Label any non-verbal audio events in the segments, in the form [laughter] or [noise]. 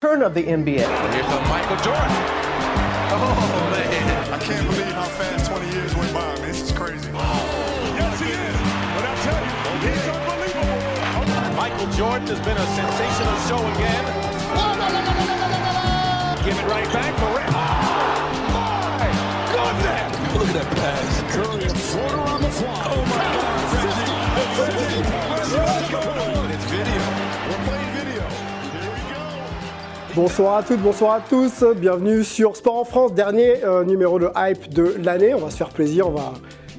turn of the NBA. Here's the Michael Jordan. Oh, man. I can't believe how fast 20 years went by, man. This is crazy. Yes, he is. But I tell you, he's unbelievable. Michael Jordan has been a sensational show again. Give it right back. Morant. Oh, my goodness. Look at that pass. Curry, a floater on the fly. Oh, my God. 50. 50. Let's go. It's video. Bonsoir à toutes, bonsoir à tous. Bienvenue sur Sport en France, dernier euh, numéro de hype de l'année. On va se faire plaisir, on va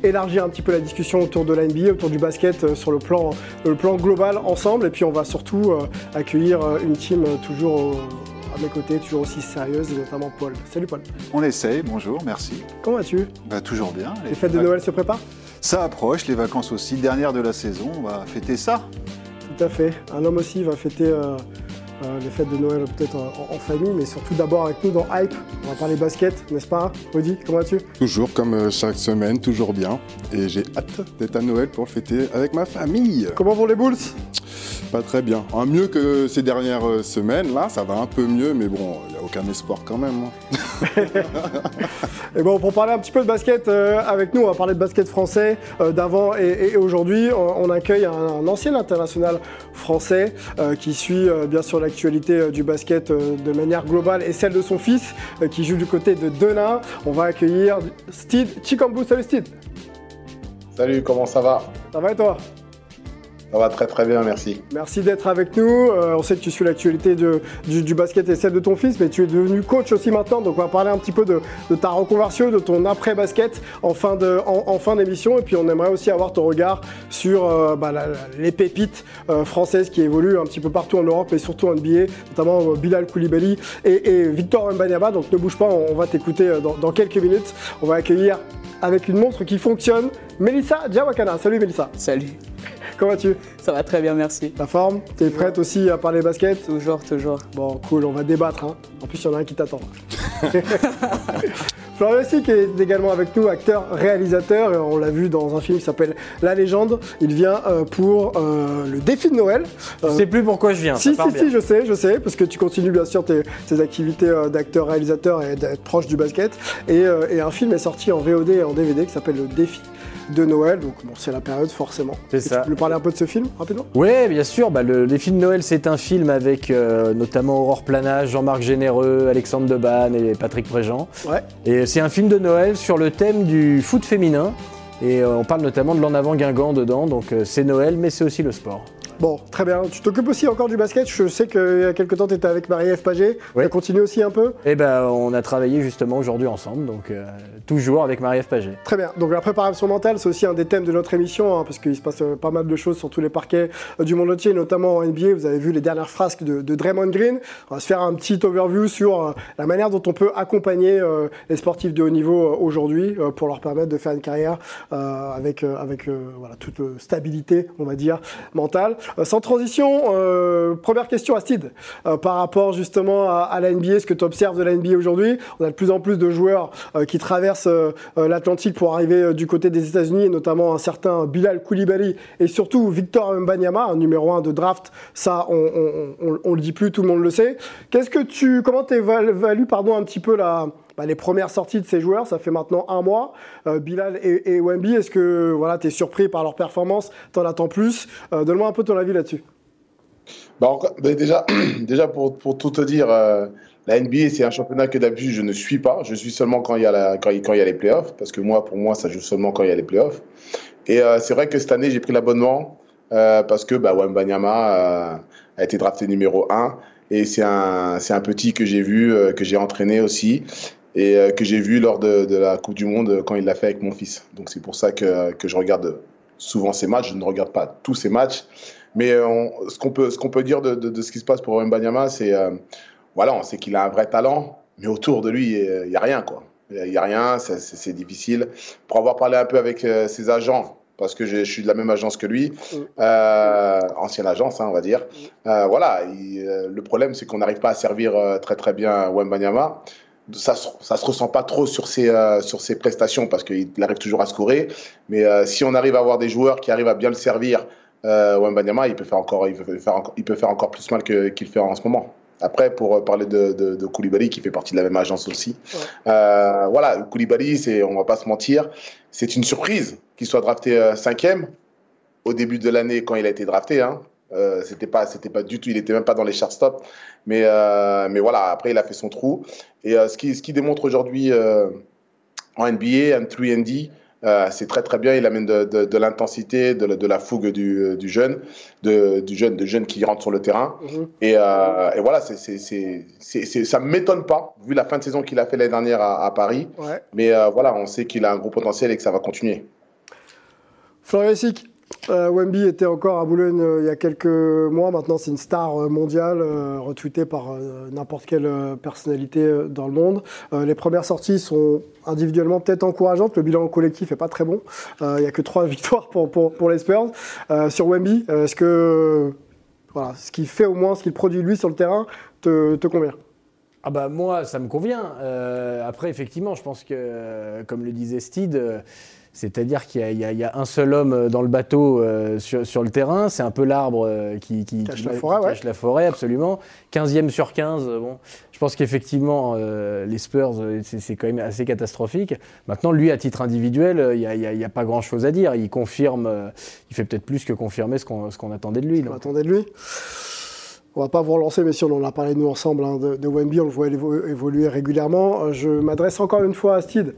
élargir un petit peu la discussion autour de la NBA, autour du basket euh, sur le plan, le plan global ensemble. Et puis on va surtout euh, accueillir une team toujours à mes côtés, toujours aussi sérieuse, et notamment Paul. Salut Paul. On essaye, bonjour, merci. Comment vas-tu? Bah, toujours bien. Les fêtes de Noël se préparent? Ça approche, les vacances aussi, dernière de la saison, on va fêter ça. Tout à fait. Un homme aussi va fêter euh, les fêtes de Noël peut-être en, en famille, mais surtout d'abord avec nous dans Hype. On va parler basket, n'est-ce pas Rudy, comment vas-tu? Toujours comme euh, chaque semaine, toujours bien. Et j'ai hâte d'être à Noël pour fêter avec ma famille. Comment vont les Bulls? Pas très bien. Un mieux que ces dernières euh, semaines, là, ça va un peu mieux, mais bon, il aucun espoir quand même. hein. [laughs] Et bon, pour parler un petit peu de basket euh, avec nous, on va parler de basket français euh, d'avant et, et aujourd'hui. On, on accueille un, un ancien international français euh, qui suit euh, bien sûr l'actualité euh, du basket euh, de manière globale et celle de son fils euh, qui joue du côté de Denain. On va accueillir Steve Chikambu. Salut Steve, Salut, comment ça va? Ça va et toi? Ça va très très bien, merci. Merci d'être avec nous. Euh, on sait que tu suis l'actualité du, du basket et celle de ton fils, mais tu es devenu coach aussi maintenant. Donc on va parler un petit peu de, de ta reconversion, de ton après-basket en fin de- en, en fin d'émission. Et puis on aimerait aussi avoir ton regard sur euh, bah, la- la- les pépites euh, françaises qui évoluent un petit peu partout en Europe, mais surtout en NBA, notamment euh, Bilal Koulibaly et, et Victor Mbanyama. Donc ne bouge pas, on, on va t'écouter dans, dans quelques minutes. On va accueillir avec une montre qui fonctionne, Melissa Diawakana. Salut Melissa, Salut, comment vas-tu? Ça va très bien, merci. La forme? T'es prête aussi à parler basket? Toujours, toujours. Bon, cool, on va débattre. hein. En plus, il y en a un qui t'attend. [laughs] Florian Messi qui est également avec nous, acteur, réalisateur. et On l'a vu dans un film qui s'appelle La Légende. Il vient euh, pour euh, le défi de Noël. Euh, Je sais plus pourquoi je viens. si, ça part si, bien. si, je sais, je sais, parce que tu continues bien sûr tes, tes activités euh, d'acteur, réalisateur et d'être proche du basket. Et, et un film est sorti en VOD et en DVD qui s'appelle Le Défi de Noël. Donc, bon, c'est la période forcément. C'est ça. Tu peux nous parler un peu de ce film rapidement? Oui, bien sûr. Bah, le Défi de Noël, c'est un film avec euh, notamment Aurore Planage, Jean-Marc Généreux, Alexandre Debanne et Patrick Préjean. Ouais. Et c'est un film de Noël sur le thème du foot féminin. Et euh, on parle notamment de l'en avant Guingamp dedans. Donc euh, c'est Noël, mais c'est aussi le sport. Bon, très bien. Tu t'occupes aussi encore du basket. Je sais qu'il y a quelques temps, tu étais avec Marie-Ève Paget. Oui. Tu continué aussi un peu? Et ben, on a travaillé justement aujourd'hui ensemble. Donc euh, toujours avec Marie-Ève Paget. Très bien. Donc la préparation mentale, c'est aussi un des thèmes de notre émission, hein, parce qu'il se passe euh, pas mal de choses sur tous les parquets euh, du monde entier, notamment en NBA. Vous avez vu les dernières frasques de, de Draymond Green. On va se faire un petit overview sur la manière dont on peut accompagner les sportifs de haut niveau aujourd'hui pour leur permettre de faire une carrière avec, avec voilà, toute stabilité, on va dire, mentale. Euh, sans transition, euh, première question à Steve. Euh, par rapport justement à, la NBA, ce que tu observes de la NBA aujourd'hui, on a de plus en plus de joueurs euh, qui traversent l'Atlantique pour arriver du côté des États-Unis, notamment un certain Bilal Koulibaly et surtout Victor Mbanyama, numéro 1 de draft. Ça, on, le dit plus, tout le monde le sait. Qu'est-ce que tu, comment tu pardon, un petit peu la, bah, les premières sorties de ces joueurs, ça fait maintenant un mois. Euh, Bilal et, et Wemby, est-ce que voilà, tu es surpris par leur performance? T'en attends plus? Euh, Donne-moi un peu ton avis là-dessus. Bah, bah, déjà, [clears throat] déjà pour, pour tout te dire, euh, la NBA, c'est un championnat que d'habitude je ne suis pas. Je suis seulement quand il y a, les playoffs, parce que moi, pour moi, ça joue seulement quand il y a les playoffs. Et c'est vrai que cette année, j'ai pris l'abonnement parce que bah, Wembanyama a été drafté numéro 1. Et c'est un, un petit que j'ai vu, que j'ai entraîné aussi, et euh, que j'ai vu lors de, de la Coupe du Monde quand il l'a fait avec mon fils. Donc c'est pour ça que, que je regarde souvent ces matchs. Je ne regarde pas tous ces matchs. Mais euh, on- ce qu'on peut, qu'on peut dire de, de, de ce qui se passe pour Mbanyama, c'est euh, voilà, on sait qu'il a un vrai talent, mais autour de lui, il n'y a rien. quoi. Il n'y a rien, c'est- difficile. Pour avoir parlé un peu avec ses agents, parce que je, je suis de la même agence que lui, euh, ancienne agence, hein, on va dire. Euh, voilà, il- euh, le problème, c'est qu'on n'arrive pas à servir très très bien Wembanyama. Ça ça se ressent pas trop sur ses, euh, sur ses prestations parce qu'il arrive toujours à scorer. Mais euh, si on arrive à avoir des joueurs qui arrivent à bien le servir, euh, Wembanyama, il peut faire encore, il peut faire, encore- il peut faire encore plus mal que- qu'il fait en ce moment. Après, pour euh, parler de, de, de Koulibaly, qui fait partie de la même agence aussi, euh, voilà, Koulibaly, c'est, on va pas se mentir, c'est une surprise qu'il soit drafté cinquième au début de l'année quand il a été drafté. Hein. Euh, c'était pas, c'était pas du tout, il était même pas dans les charts stop. Mais, euh, mais voilà, après il a fait son trou. Et euh, ce qui, ce qui démontre aujourd'hui en NBA, en 3D, euh, c'est très très bien. Il amène de, de, de l'intensité, de, la- de la fougue du, du jeune, de, du jeune, de jeune qui rentre sur le terrain. Mhm. Et, et voilà, c'est, c'est, ça m'étonne pas vu la fin de saison qu'il a fait l'année dernière à, à Paris. Ouais. Mais voilà, on sait qu'il a un gros potentiel et que ça va continuer. Florian euh, Wemby était encore à Boulogne euh, il y a quelques mois. Maintenant, c'est une star euh, mondiale, retweetée par n'importe quelle personnalité dans le monde. Les premières sorties sont individuellement peut-être encourageantes. Le bilan collectif est pas très bon. Il y a que trois [laughs] victoires pour, pour, pour les Spurs. Sur Wemby, est-ce que voilà, ce qu'il fait au moins, ce qu'il produit lui sur le terrain, te, te convient? Ah bah moi, ça me convient. Après, effectivement, je pense que, comme le disait Steed, c'est-à-dire qu'il y, a- y y un seul homme euh, dans le bateau euh, sur, sur le terrain. C'est un peu l'arbre euh, qui, qui- Cache qui- la qui forêt, ouais. cache la forêt, absolument. 15e sur 15, euh, bon. Je pense qu'effectivement, euh, les Spurs, c'est quand même assez catastrophique. Maintenant, lui, à titre individuel, il n'y a, pas grand-chose à dire. Il confirme, il fait peut-être plus que confirmer ce qu'on attendait de lui. On attendait de lui. On va pas vous relancer, mais si on en a parlé nous ensemble hein, de, de Wemby, on le voit évo- évoluer régulièrement. Je m'adresse encore une fois à Steed.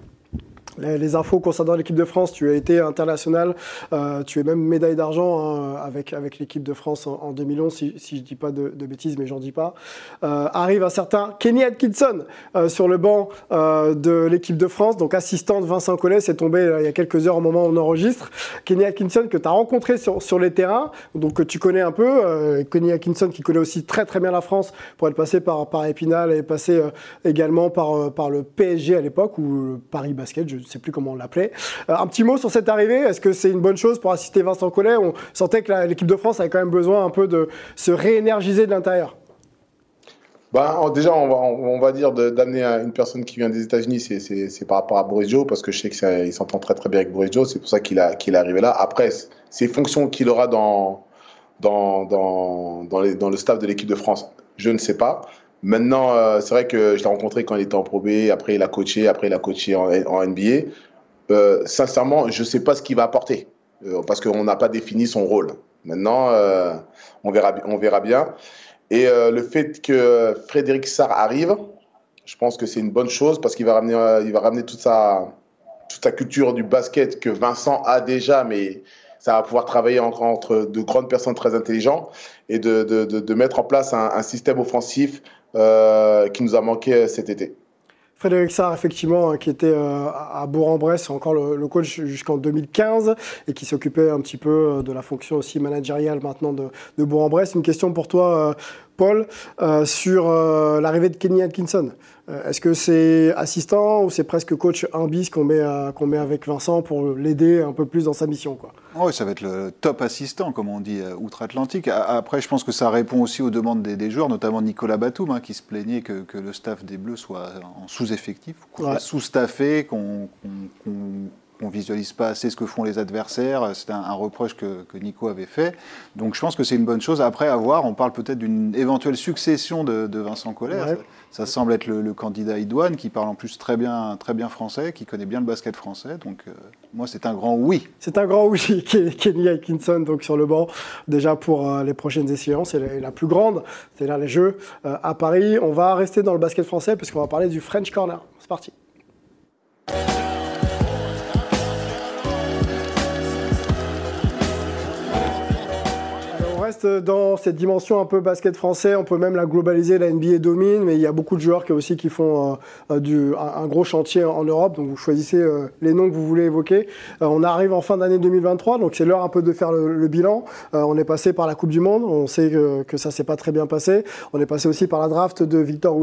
Les, infos concernant l'équipe de France, tu as été international, euh, tu es même médaille d'argent hein, avec, l'équipe de France en, en 2011, si, je dis pas de, bêtises, mais j'en dis pas. Euh, arrive un certain Kenny Atkinson euh, sur le banc de l'équipe de France, donc assistant de Vincent Collet, c'est tombé il y a quelques heures au moment où on enregistre. Kenny Atkinson que tu as rencontré sur, sur les terrains, donc que tu connais un peu. Kenny Atkinson qui connaît aussi très très bien la France pour être passé par, par Épinal et passé également par, le PSG à l'époque ou Paris Basket, je ne plus comment on l'appelait. Euh, un petit mot sur cette arrivée, est-ce que c'est une bonne chose pour assister Vincent Collet? On sentait que l'équipe de France avait quand même besoin un peu de se réénergiser de l'intérieur. Bah, déjà, on va, on va dire d'amener un- une personne qui vient des États-Unis, c'est- par rapport à Boris Joe, parce que je sais qu'il s'entend très très bien avec Boris Joe, c'est pour ça qu'il est arrivé là. Après, ces fonctions qu'il aura dans, dans, dans, dans le staff de l'équipe de France, je ne sais pas. Maintenant, euh, c'est vrai que je l'ai rencontré quand il était en Pro B, après il a coaché, après il a coaché en, NBA. Euh, sincèrement, je ne sais pas ce qu'il va apporter, euh, parce qu'on n'a pas défini son rôle. Maintenant, on, verra, on verra bien. Et le fait que Frédéric Sarr arrive, je pense que c'est une bonne chose parce qu'il va ramener, il va ramener toute sa, culture du basket que Vincent a déjà, mais ça va pouvoir travailler entre, entre de grandes personnes très intelligentes et de, mettre en place un système offensif euh, qui nous a manqué cet été. Frédéric Sarr, effectivement, hein, qui était euh, à Bourg-en-Bresse, encore le, coach jusqu'en 2015, et qui s'occupait un petit peu euh, de la fonction aussi managériale maintenant de, de Bourg-en-Bresse. Une question pour toi, Paul, sur l'arrivée de Kenny Atkinson. Euh, Est-ce que c'est assistant ou c'est presque coach 1 bis qu'on met, qu'on met avec Vincent pour l'aider un peu plus dans sa mission quoi? Oui, ça va être le top assistant, comme on dit, euh, outre-Atlantique. Après, je pense que ça répond aussi aux demandes des, des joueurs, notamment Nicolas Batum, hein, qui se plaignait que, que le staff des Bleus soit en sous-effectif, Ouais. sous-staffé, qu'on qu'on visualise pas assez ce que font les adversaires. C'est un, un reproche que, que Nico avait fait. Donc, je pense que c'est une bonne chose. Après, à voir, on parle peut-être d'une éventuelle succession de, de Vincent Collet. Ouais. Ça, semble être le, candidat idoine, qui parle en plus très bien, très bien français, qui connaît bien le basket français. Donc, euh, moi, c'est un grand oui. C'est un grand oui, Ke- Kenny Atkinson, donc sur le banc, déjà pour euh, les prochaines échéances, et la, plus grande, c'est-à-dire les Jeux euh, à Paris. On va rester dans le basket français, puisqu'on va parler du French Corner. C'est parti. Dans cette dimension un peu basket français, on peut même la globaliser, la NBA domine, mais il y a beaucoup de joueurs qui aussi qui font euh, euh, un, gros chantier en Europe, donc vous choisissez euh, les noms que vous voulez évoquer. Euh, on arrive en fin d'année 2023, donc c'est l'heure un peu de faire le, bilan. On est passé par la Coupe du Monde, on sait que, que ça s'est pas très bien passé. On est passé aussi par la draft de Victor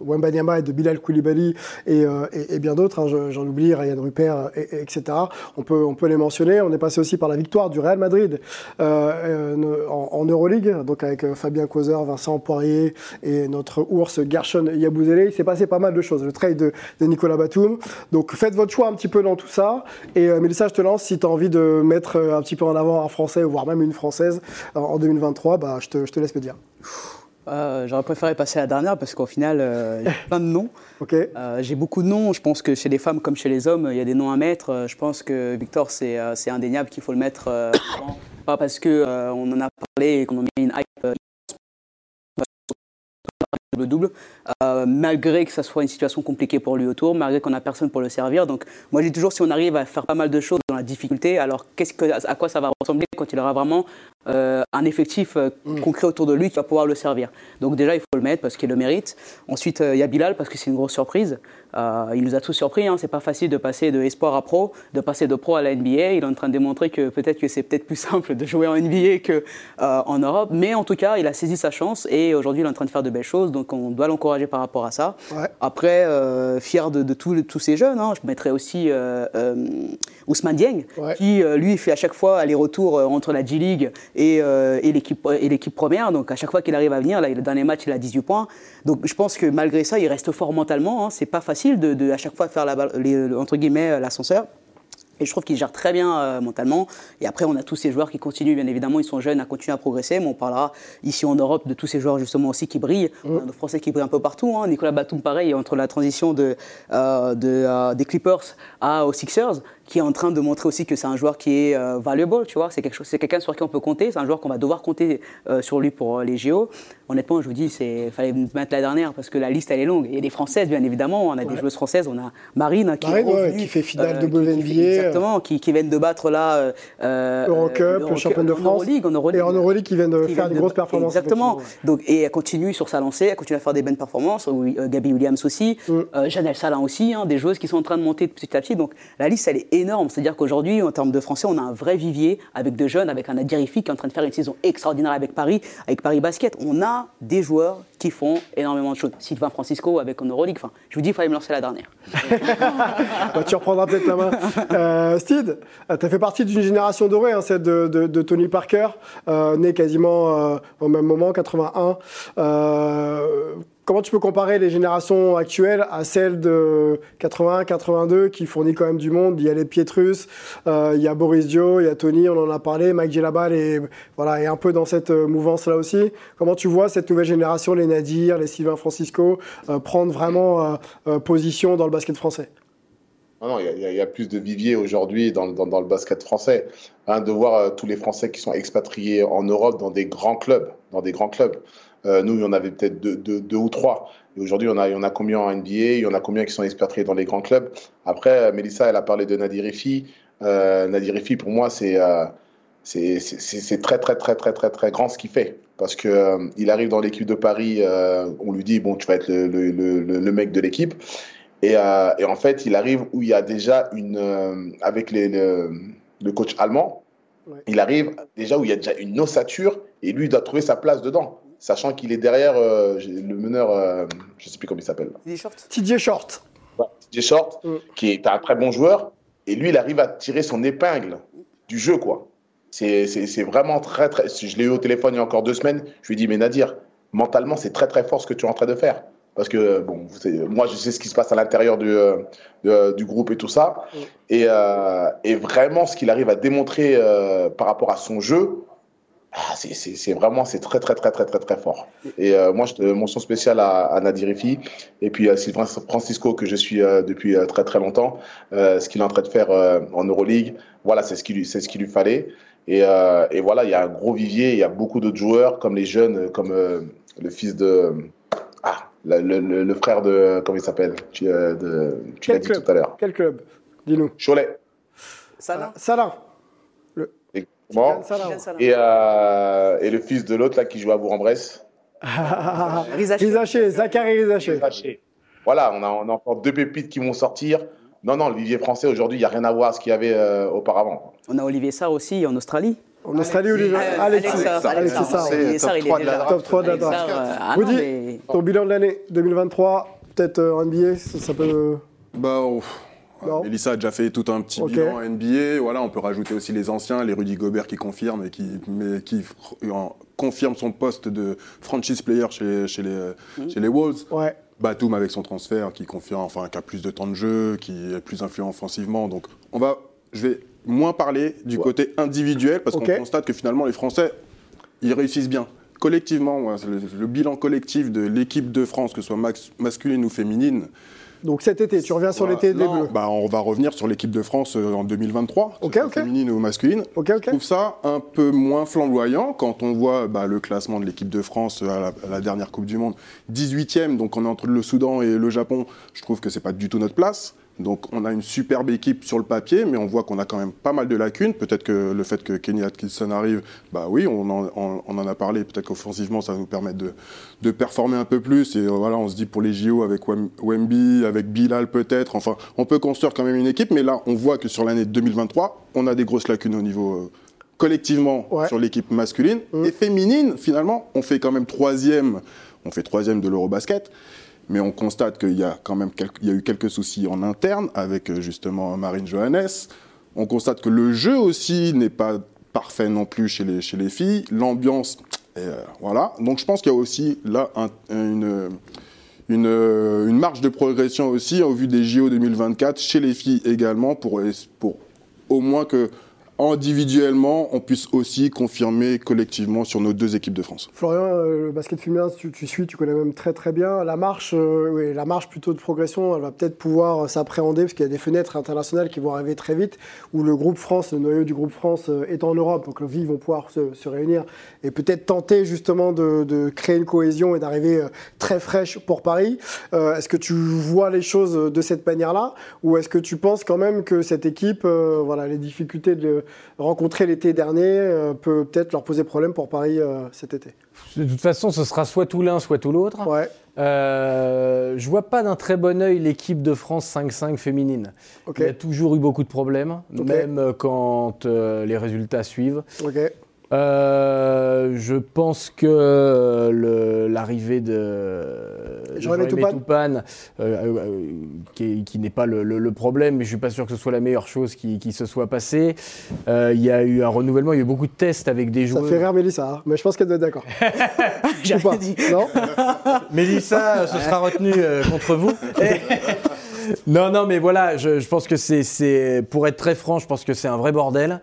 Wembanyama et de Bilal Koulibaly et, euh, et, bien d'autres, hein, je- j'en oublie, Ryan Rupert, et, et- etc. On peut, on peut les mentionner. On est passé aussi par la victoire du Real Madrid euh, euh, en, en Euroleague, donc avec euh, Fabien Causeur, Vincent Poirier et notre ours Gershon Yabouzélé. Il s'est passé pas mal de choses. Le trade de, de Nicolas Batum. Donc faites votre choix un petit peu dans tout ça. Et euh, Mélissa, je te lance. Si tu as envie de mettre euh, un petit peu en avant un Français, voire même une Française en 2023, bah, je, te, je te laisse me dire. Euh, J'aurais préféré passer à la dernière parce qu'au final, euh, il y a plein de noms. [laughs] Euh, J'ai beaucoup de noms. Je pense que chez les femmes comme chez les hommes, il y a des noms à mettre. Euh, Je pense que Victor, c'est indéniable qu'il faut le mettre. pas parce qu'on on en a parlé et qu'on en met une hype double-double, malgré que ça soit une situation compliquée pour lui autour, malgré qu'on n'a personne pour le servir. Donc, moi, je dis toujours, si on arrive à faire pas mal de choses dans la difficulté, alors qu'est-ce que, à quoi ça va ressembler quand il aura vraiment euh, un effectif euh, concret autour de lui qui va pouvoir le servir. Donc déjà, il faut le mettre parce qu'il le mérite. Ensuite, euh, il y a Bilal parce que c'est une grosse surprise. Il nous a tous surpris. Hein. C'est pas facile de passer de espoir à pro, de passer de pro à la NBA. Il est en train de démontrer que peut-être que c'est peut-être plus [laughs] simple de jouer en NBA que en Europe. Mais en tout cas, il a saisi sa chance et aujourd'hui, il est en train de faire de belles choses. Donc on doit l'encourager par rapport à ça. Ouais. Après, fier de, de tous, tous ces jeunes, hein, je mettrais aussi Ousmane Dieng, Ouais. qui lui fait à chaque fois aller-retour entre la G-League et, euh, et l'équipe première. Donc à chaque fois qu'il arrive à venir, là, le dernier match, il a 18 points. Donc je pense que malgré ça, il reste fort mentalement. Hein. C'est pas facile de, de à chaque fois faire la, les- le- entre guillemets l'ascenseur. Et je trouve qu'il gère très bien euh, mentalement. Et après, on a tous ces joueurs qui continuent, bien évidemment, ils sont jeunes à continuer à progresser. Mais on parlera ici en Europe de tous ces joueurs justement aussi qui brillent. On a nos Français qui brillent un peu partout. hein. Nicolas Batum, pareil, entre la transition de, euh, de, euh, des Clippers à, aux Sixers, qui est en train de montrer aussi que c'est un joueur qui est euh, valuable, tu vois. C'est quelque chose, c'est quelqu'un sur qui on peut compter. C'est un joueur qu'on va devoir compter euh, sur lui pour euh, les JO. Honnêtement, je vous dis, c'est fallait me mettre la dernière parce que la liste elle est longue. Il y a des Françaises, bien évidemment. On a des joueuses françaises. On a Marine hein, qui, Marine, ouais, qui fait finale qui- qui fait- WNBA. Exactement, qui, qui viennent de battre là. Eurocup, championne de France. Euroleague, en Euroleague. Et en Euroleague, qui viennent de faire viennent une de- grosse performance. Exactement. Donc, et elle continue sur sa lancée, elle continue à faire des bonnes performances. Oui, Gabi Williams aussi, Mm. Janelle Salin aussi, hein, des joueuses qui sont en train de monter petit à petit. Donc la liste, elle est énorme. C'est-à-dire qu'aujourd'hui, en termes de français, on a un vrai vivier avec de jeunes, avec un Nadir Rifi qui est en train de faire une saison extraordinaire avec Paris, avec Paris Basket. On a des joueurs qui font énormément de choses. Sylvain Francisco avec en. Enfin, je vous dis, il fallait me lancer la dernière. [laughs] Bah, tu reprendras peut-être la main. Euh, Steve, tu as fait partie d'une génération dorée, hein, celle de Tony Parker, euh, né quasiment euh, au même moment, 81. Comment tu peux comparer les générations actuelles à celles de 81, 82 qui fournit quand même du monde? Il y a les Pietrus, euh, il y a Boris Dio, il y a Tony, on en a parlé, Mike Gelabal est, voilà, est un peu dans cette euh, mouvance-là aussi. Comment tu vois cette nouvelle génération, les Nadir, les Sylvain Francisco, euh, prendre vraiment position dans le basket français? Non, non, il y a- plus de viviers aujourd'hui dans, le basket français. Hein, de voir tous les Français qui sont expatriés en Europe dans des grands clubs, dans des grands clubs. Euh, nous, il y en avait peut-être deux, deux- deux ou trois. Et aujourd'hui, on a, il y en a combien en NBA Il y en a combien qui sont expatriés dans les grands clubs? Après, euh, Mélissa, elle a parlé de Nadir Rifi. Euh, Nadir Rifi, pour moi, c'est c'est très, très, très, très, très, très grand ce qu'il fait. Parce que euh, il arrive dans l'équipe de Paris, euh, on lui dit, bon, tu vas être le, le- le- mec de l'équipe. Et, euh, et en fait, il arrive où il y a déjà une. avec les, le, le coach allemand, Ouais. il arrive déjà où il y a déjà une ossature et lui, il doit trouver sa place dedans. Sachant qu'il est derrière euh, le meneur, euh, je sais plus comment il s'appelle, TJ Short. DJ Short, Mm. qui est un très bon joueur. Et lui, il arrive à tirer son épingle du jeu, quoi. C'est vraiment très, très. Je l'ai eu au téléphone il y a encore deux semaines. Je lui ai dit, mais Nadir, mentalement, c'est très, très fort ce que tu es en train de faire. Parce que, bon, moi, je sais ce qui se passe à l'intérieur du, euh, du groupe et tout ça. Mm. Et, euh, et vraiment, ce qu'il arrive à démontrer euh, par rapport à son jeu, ah, c'est- vraiment, c'est très, très, très, très, très, très fort. Et euh, moi, je, mention spéciale à, à Nadir Rifi et puis à Sylvain Francisco, que je suis euh, depuis euh, très, très longtemps. Euh, ce qu'il est en train de faire euh, en Euroleague, voilà, c'est ce qu'il lui, c'est ce qu'il lui fallait. Et, euh, et voilà, il y a un gros vivier, il y a beaucoup d'autres joueurs, comme les jeunes, comme euh, le fils de. Ah, le, le- le- le frère de. Comment il s'appelle Tu, euh, l'as dit club? tout à l'heure. Quel club? Dis-nous. Cholet. Salah Salin. Salah. Et, euh, et le fils de l'autre là qui joue à Bourg-en-Bresse. [laughs] Rizaché. Zachary Rizaché. Voilà, on a, on a encore deux pépites qui vont sortir. Non, non, le vivier français aujourd'hui, il n'y a rien à voir à ce qu'il y avait euh, auparavant. On a Olivier Sarr aussi en Australie. En Australie, Olivier. Euh, Alexis Alex Sarr, Alexis Alex Sarr. Sarr. Olivier Top Sarr, il est 3 de la déjà- draft. Top 3 de la draft. Euh, ah Ton bilan de l'année 2023, peut-être en NBA, ça, ça peut. Bah, ouf. Non. Mélissa a déjà fait tout un petit Ok. bilan NBA. Voilà, on peut rajouter aussi les anciens, les Rudy Gobert qui confirment et qui, mais confirment son poste de franchise player chez, chez, les, Mm. chez les Wolves. Ouais. Batum avec son transfert qui confirme, enfin, qui a plus de temps de jeu, qui est plus influent offensivement. Donc, on va, je vais moins parler du côté individuel parce qu'on constate que finalement les Français, ils réussissent bien. collectivement, ouais, le, le bilan collectif de l'équipe de France, que ce soit max- masculine ou féminine, Donc cet été, tu reviens sur voilà, l'été des non, Bleus. bah, on va revenir sur l'équipe de France euh, en 2023, que Ok, ce soit ok. féminine ou masculine. Je trouve ça un peu moins flamboyant quand on voit bah, le classement de l'équipe de France à la, à la dernière Coupe du Monde. 18e, donc on est entre le Soudan et le Japon. Je trouve que c'est pas du tout notre place. Donc on a une superbe équipe sur le papier, mais on voit qu'on a quand même pas mal de lacunes. Peut-être que le fait que Kenny Atkinson arrive, bah oui, on en, on- on en a parlé. Peut-être qu'offensivement, ça va nous permettre de, de performer un peu plus. Et euh, voilà, on se dit pour les JO avec Wem- Wemby, avec Bilal peut-être. Enfin, on peut construire quand même une équipe, mais là, on voit que sur l'année 2023, on a des grosses lacunes au niveau euh, collectivement Ouais. sur l'équipe masculine Mm. et féminine. Finalement, on fait quand même troisième. On fait troisième de l'Eurobasket. Mais on constate qu'il y a quand même il y a eu quelques soucis en interne avec euh, justement Marine Johannes. On constate que le jeu aussi n'est pas parfait non plus chez les, chez les filles. L'ambiance, euh, voilà. Donc je pense qu'il y a aussi là un- une, une, une marge de progression aussi au vu des JO 2024 chez les filles également pour, pour au moins que individuellement on puisse aussi confirmer collectivement sur nos deux équipes de France. Florian, euh, le basket féminin, tu, tu suis, tu connais même très très bien. La marche, euh, la marche plutôt de progression, elle va peut-être pouvoir euh, s'appréhender parce qu'il y a des fenêtres internationales qui vont arriver très vite où le groupe France, le noyau du groupe France est en Europe, donc les vont pouvoir se, réunir et peut-être tenter justement de, de créer une cohésion et d'arriver très fraîche pour Paris. Est-ce que tu vois les choses de cette manière-là? Ou est-ce que tu penses quand même que cette équipe, voilà, les difficultés de rencontrer l'été dernier euh, peut peut-être leur poser problème pour Paris euh, cet été De toute façon, ce sera soit tout l'un, soit tout l'autre. Ouais. Euh, je vois pas d'un très bon œil l'équipe de France 5-5 féminine. Il y a toujours eu beaucoup de problèmes, même euh, quand euh, les résultats suivent. Ok. Euh, je pense que l'arrivée de Jean-Aimé Toupane. Toupane, euh, euh, qui, est- qui n'est pas le, le- le problème, mais je suis pas sûr que ce soit la meilleure chose qui, qui se soit passée. Euh, Il y a eu un renouvellement, il y a eu beaucoup de tests avec des Ça joueurs. fait rire Mélissa, hein, mais je pense qu'elle doit être d'accord. [laughs] J'ai Ou pas dit. Non [laughs] Mélissa, ce sera retenu euh, contre vous. [laughs] non, non, mais voilà, je, je pense que c'est, c'est, pour être très franc, je pense que c'est un vrai bordel.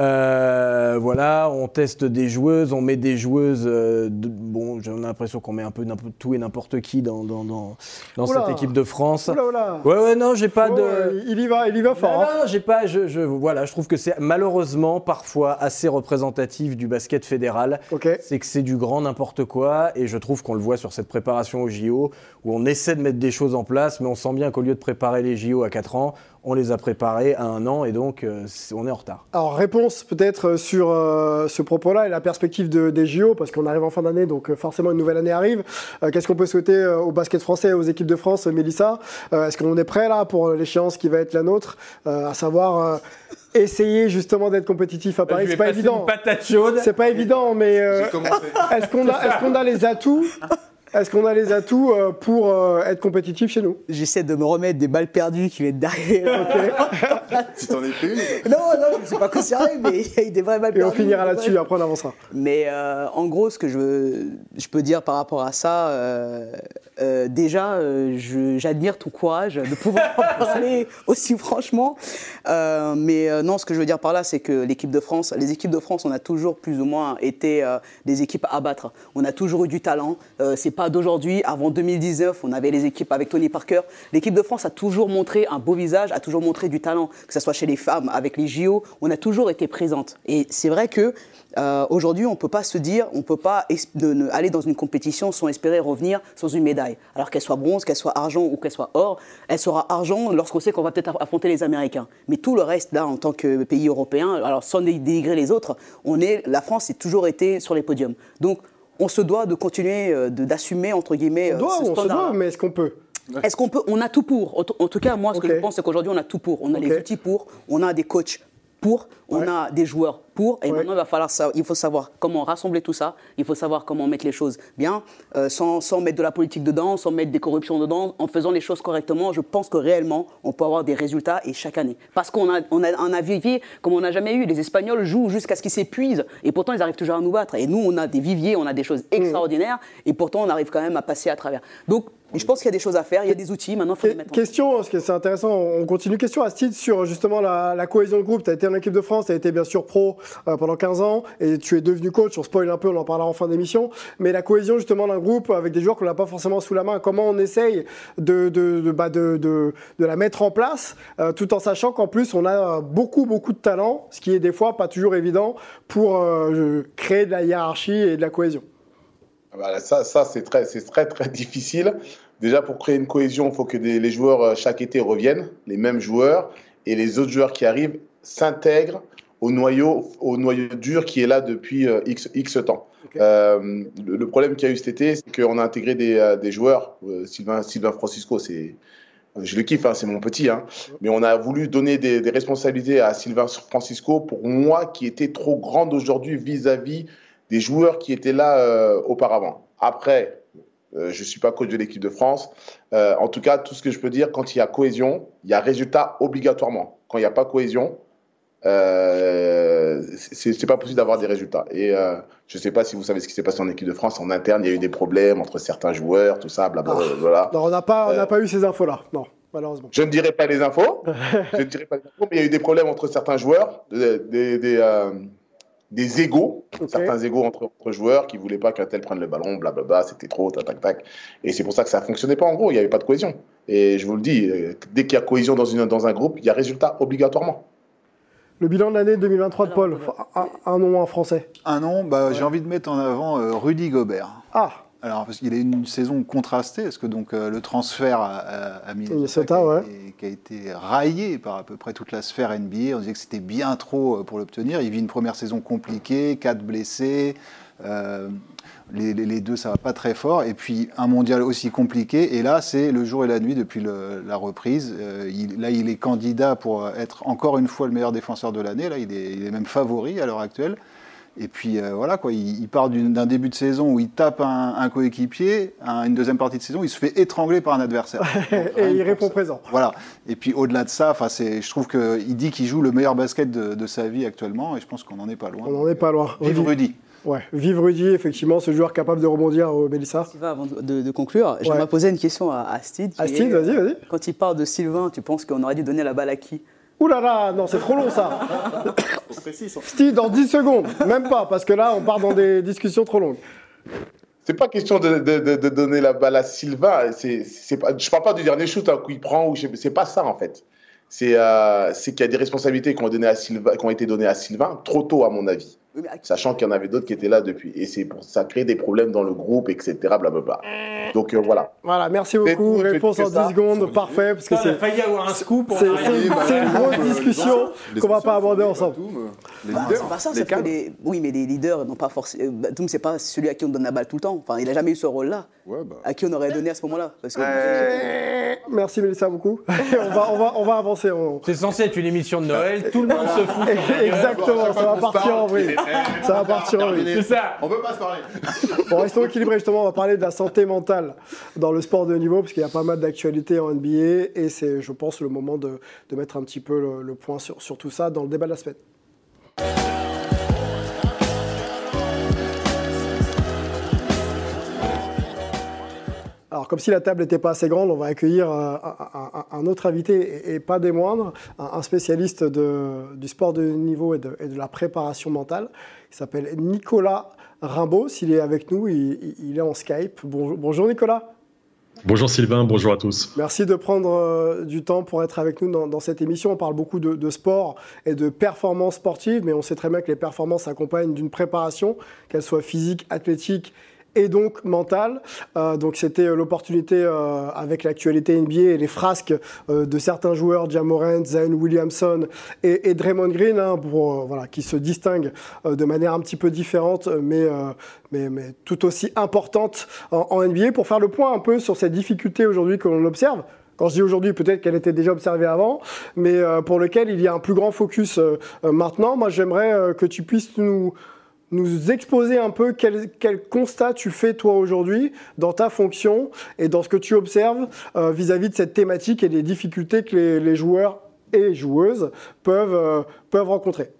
Euh, voilà, on teste des joueuses, on met des joueuses. euh, de- bon, j'ai l'impression qu'on met un peu tout et n'importe qui dans, dans, dans, dans Oula. cette équipe de France. Oula, oula. Ouais, ouais, non, j'ai pas Oh, de. Il y va, il y va fort. Non, hein. non, j'ai pas. Je, je- voilà, je trouve que c'est malheureusement parfois assez représentatif du basket fédéral. C'est que c'est du grand n'importe quoi et je trouve qu'on le voit sur cette préparation aux JO où on essaie de mettre des choses en place, mais on sent bien qu'au lieu de préparer les JO à 4 ans, on les a préparés à un an et donc euh, on est en retard. Alors, réponse peut-être euh, sur euh, ce propos-là et la perspective de, des JO, parce qu'on arrive en fin d'année, donc euh, forcément une nouvelle année arrive. Euh, Qu'est-ce qu'on peut souhaiter euh, au basket français, aux équipes de France, Mélissa? Euh, Est-ce qu'on est prêt là pour l'échéance qui va être la nôtre, euh, à savoir euh, essayer justement d'être compétitif à Paris. C'est pas évident. C'est pas évident, mais euh, est-ce qu'on a, est-ce qu'on a les atouts Est-ce qu'on a les atouts euh, pour euh, être compétitif chez nous? J'essaie de me remettre des balles perdues qui viennent d'arriver. [laughs] Si t'en es pris une, non, non, je ne me suis pas considéré, mais il y a eu des vraies balles Et on perdues. finira des là-dessus, vraies- après on avancera. Mais euh, en gros, ce que je, peux dire par rapport à ça, euh, euh, déjà, euh, j'admire ton courage de pouvoir en [laughs] parler aussi franchement. Euh, mais euh, non, ce que je veux dire par là, c'est que l'équipe de France, les équipes de France, on a toujours plus ou moins été euh, des équipes à battre. On a toujours eu du talent. Euh, c'est pas d'aujourd'hui. Avant 2019, on avait les équipes avec Tony Parker. L'équipe de France a toujours montré un beau visage, a toujours montré du talent, que ce soit chez les femmes, avec les JO. On a toujours été présente. Et c'est vrai que euh, aujourd'hui, on ne peut pas se dire, on ne peut pas aller dans une compétition sans espérer revenir sans une médaille. Alors qu'elle soit bronze, qu'elle soit argent ou qu'elle soit or, elle sera argent lorsqu'on sait qu'on va peut-être aff- affronter les Américains. Mais tout le reste, là, en tant que pays européen, alors sans dé- dénigrer les autres, on est, la France a toujours été sur les podiums. Donc, on se doit de continuer euh, de- d'assumer, entre guillemets, On euh, doit, ce on se doit, mais est-ce qu'on peut? Est-ce qu'on peut? On a tout pour. En tout- cas, moi, ce que je pense, c'est qu'aujourd'hui, on a tout pour. On a Ok. les outils pour, on a des coachs pour, on a des joueurs pour, et maintenant, il va falloir. Il faut savoir comment rassembler tout ça. Il faut savoir comment mettre les choses bien, euh, sans, sans mettre de la politique dedans, sans mettre des corruptions dedans, en faisant les choses correctement. Je pense que réellement, on peut avoir des résultats et chaque année. Parce qu'on a, on a un vivier comme on n'a jamais eu. Les Espagnols jouent jusqu'à ce qu'ils s'épuisent, et pourtant, ils arrivent toujours à nous battre. Et nous, on a des viviers, on a des choses extraordinaires, et pourtant, on arrive quand même à passer à travers. Donc, je pense qu'il y a des choses à faire, il y a des outils, maintenant, il faut les mettre en Question, parce que c'est intéressant, on continue. Question à ce titre sur justement la, la cohésion de groupe. Tu as été en équipe de France, tu as été bien sûr pro euh, pendant 15 ans et tu es devenu coach. On spoil un peu, on en parlera en fin d'émission. Mais la cohésion justement d'un groupe avec des joueurs qu'on n'a pas forcément sous la main, comment on essaye de, de, bah, de, de, la mettre en place euh, tout en sachant qu'en plus on a beaucoup, beaucoup de talent, ce qui est des fois pas toujours évident pour euh, créer de la hiérarchie et de la cohésion. Voilà, ça, ça c'est très, très, très difficile. Déjà, pour créer une cohésion, il faut que les joueurs, chaque été, reviennent, les mêmes joueurs, et les autres joueurs qui arrivent s'intègrent au noyau, au noyau dur qui est là depuis euh, X, X temps. Euh, le, le problème qu'il y a eu cet été, c'est qu'on a intégré des, euh, des joueurs. Sylvain, Sylvain Francisco, c'est, je le kiffe, hein, c'est mon petit, hein. mais on a voulu donner des, des responsabilités à Sylvain Francisco pour moi qui était trop grande aujourd'hui vis-à-vis des joueurs qui étaient là auparavant. Après, euh, je ne suis pas coach de l'équipe de France. Euh, en tout cas, tout ce que je peux dire, quand il y a cohésion, il y a résultat obligatoirement. Quand il n'y a pas cohésion, euh, c'est pas possible d'avoir des résultats. Et euh, je ne sais pas si vous savez ce qui s'est passé en équipe de France. En interne, il y a eu des problèmes entre certains joueurs, tout ça, blablabla. voilà. Non, on n'a pas, on n'a Euh. pas eu ces infos-là, non, malheureusement. Je ne dirai pas les infos. [laughs] je ne dirai pas les infos, mais il y a eu des problèmes entre certains joueurs, des, des, des, euh, des égaux, certains égaux entre, entre joueurs qui voulaient pas qu'un tel prenne le ballon, blablabla, c'était trop, tac, tac, tac. Et c'est pour ça que ça fonctionnait pas en gros, il n'y avait pas de cohésion. Et je vous le dis, euh, dès qu'il y a cohésion dans, une, dans un groupe, il y a résultat obligatoirement. Le bilan de l'année 2023 de Paul, un, un nom en français. Un nom, bah, j'ai envie de mettre en avant euh, Rudy Gobert. Ah, Alors, parce qu'il a eu une saison contrastée, parce que donc, euh, le transfert à, à, Minnesota, qui, a ouais. été, qui a été raillé par à peu près toute la sphère NBA, on disait que c'était bien trop euh, pour l'obtenir. Il vit une première saison compliquée, quatre blessés, euh, les, deux ça va pas très fort, et puis un mondial aussi compliqué. Et là, c'est le jour et la nuit depuis le- la reprise. Euh, il- là, il est candidat pour être encore une fois le meilleur défenseur de l'année. Là, il est, il est même favori à l'heure actuelle. Et puis euh, voilà, quoi, il, il part d'un début de saison où il tape un, un coéquipier, un- une deuxième partie de saison, il se fait étrangler par un adversaire. [laughs] Donc, et il répond ça. présent. Voilà. Et puis au-delà de ça, je trouve qu'il dit qu'il joue le meilleur basket de, de sa vie actuellement, et je pense qu'on n'en est pas loin. On n'en est pas loin. Vive Rudy. Ouais, vive Rudy, effectivement, ce joueur capable de rebondir au Mélissa. Sylvain, avant de, conclure, Ouais. j'aimerais poser une question à, Steve. qui Astide, est, vas-y, vas-y. Quand il parle de Sylvain, tu penses qu'on aurait dû donner la balle à qui? Ouh là là, non, c'est trop long ça. Steve, dans 10 secondes, même pas, parce que là, on part dans des discussions trop longues. C'est pas question de, de, de, de donner la balle à Sylvain. C'est, c'est pas, je parle pas du dernier shoot, un coup il prend, ou je c'est pas ça en fait. C'est, euh, c'est qu'il y a des responsabilités qui ont, donné à Sylvain, qui ont été données à Sylvain trop tôt, à mon avis. Oui, mais Sachant qu'il y en avait d'autres qui étaient là depuis. Et c'est pour ça crée des problèmes dans le groupe, etc. Blablabla. Donc euh, voilà. Voilà, merci beaucoup. Réponse en ça. 10 secondes, parfait, parce que c'est. failli avoir un scoop. C'est une grosse discussion qu'on va pas aborder ensemble. Les leaders. c'est pas ça, les que les... Oui, mais les leaders n'ont pas forcément. Batum, c'est pas celui à qui on donne la balle tout le temps. Enfin, il a jamais eu ce rôle-là. Ouais, bah. À qui on aurait donné à ce moment-là Merci Mélissa beaucoup. [laughs] on, va, on, va, on va avancer. on- C'est censé être une émission de Noël, tout le monde se fout. Exactement, ça va partir en vrille. Ça va partir en vrille. C'est ça. On peut pas se parler. Bon, restons équilibrés, justement, on va parler de la santé mentale dans le sport de haut niveau, parce qu'il y a pas mal d'actualités en NBA, et c'est, je pense, le moment de, de mettre un petit peu le, le point sur, sur tout ça dans le débat de la semaine. Alors, comme si la table n'était pas assez grande, on va accueillir euh, un, autre invité, et, et pas des moindres, un, un spécialiste de- du sport de niveau et de, et de la préparation mentale. Il s'appelle Nicolas Rimbaud. S'il est avec nous, il, est en Skype. Bonjour, bonjour Nicolas. Bonjour Sylvain, bonjour à tous. Merci de prendre euh, du temps pour être avec nous dans, dans cette émission. On parle beaucoup de, de sport et de performance sportive, mais on sait très bien que les performances s'accompagnent d'une préparation, qu'elle soit physique, athlétique et donc mentale. Euh, donc c'était euh, l'opportunité euh, avec l'actualité NBA et les frasques de certains joueurs, Jamorant, Zion Williamson et, Draymond Green, hein, qui se distinguent de manière un petit peu différente, mais, tout aussi importante en, NBA, pour faire le point un peu sur cette difficulté aujourd'hui que l'on observe. Quand je dis aujourd'hui, peut-être qu'elle était déjà observée avant, mais pour lequel il y a un plus grand focus maintenant. Moi, j'aimerais que tu puisses nous, nous exposer un peu quel, constat tu fais toi aujourd'hui dans ta fonction et dans ce que tu observes euh, vis-à-vis de cette thématique et des difficultés que les, les joueurs et joueuses peuvent, euh, peuvent rencontrer.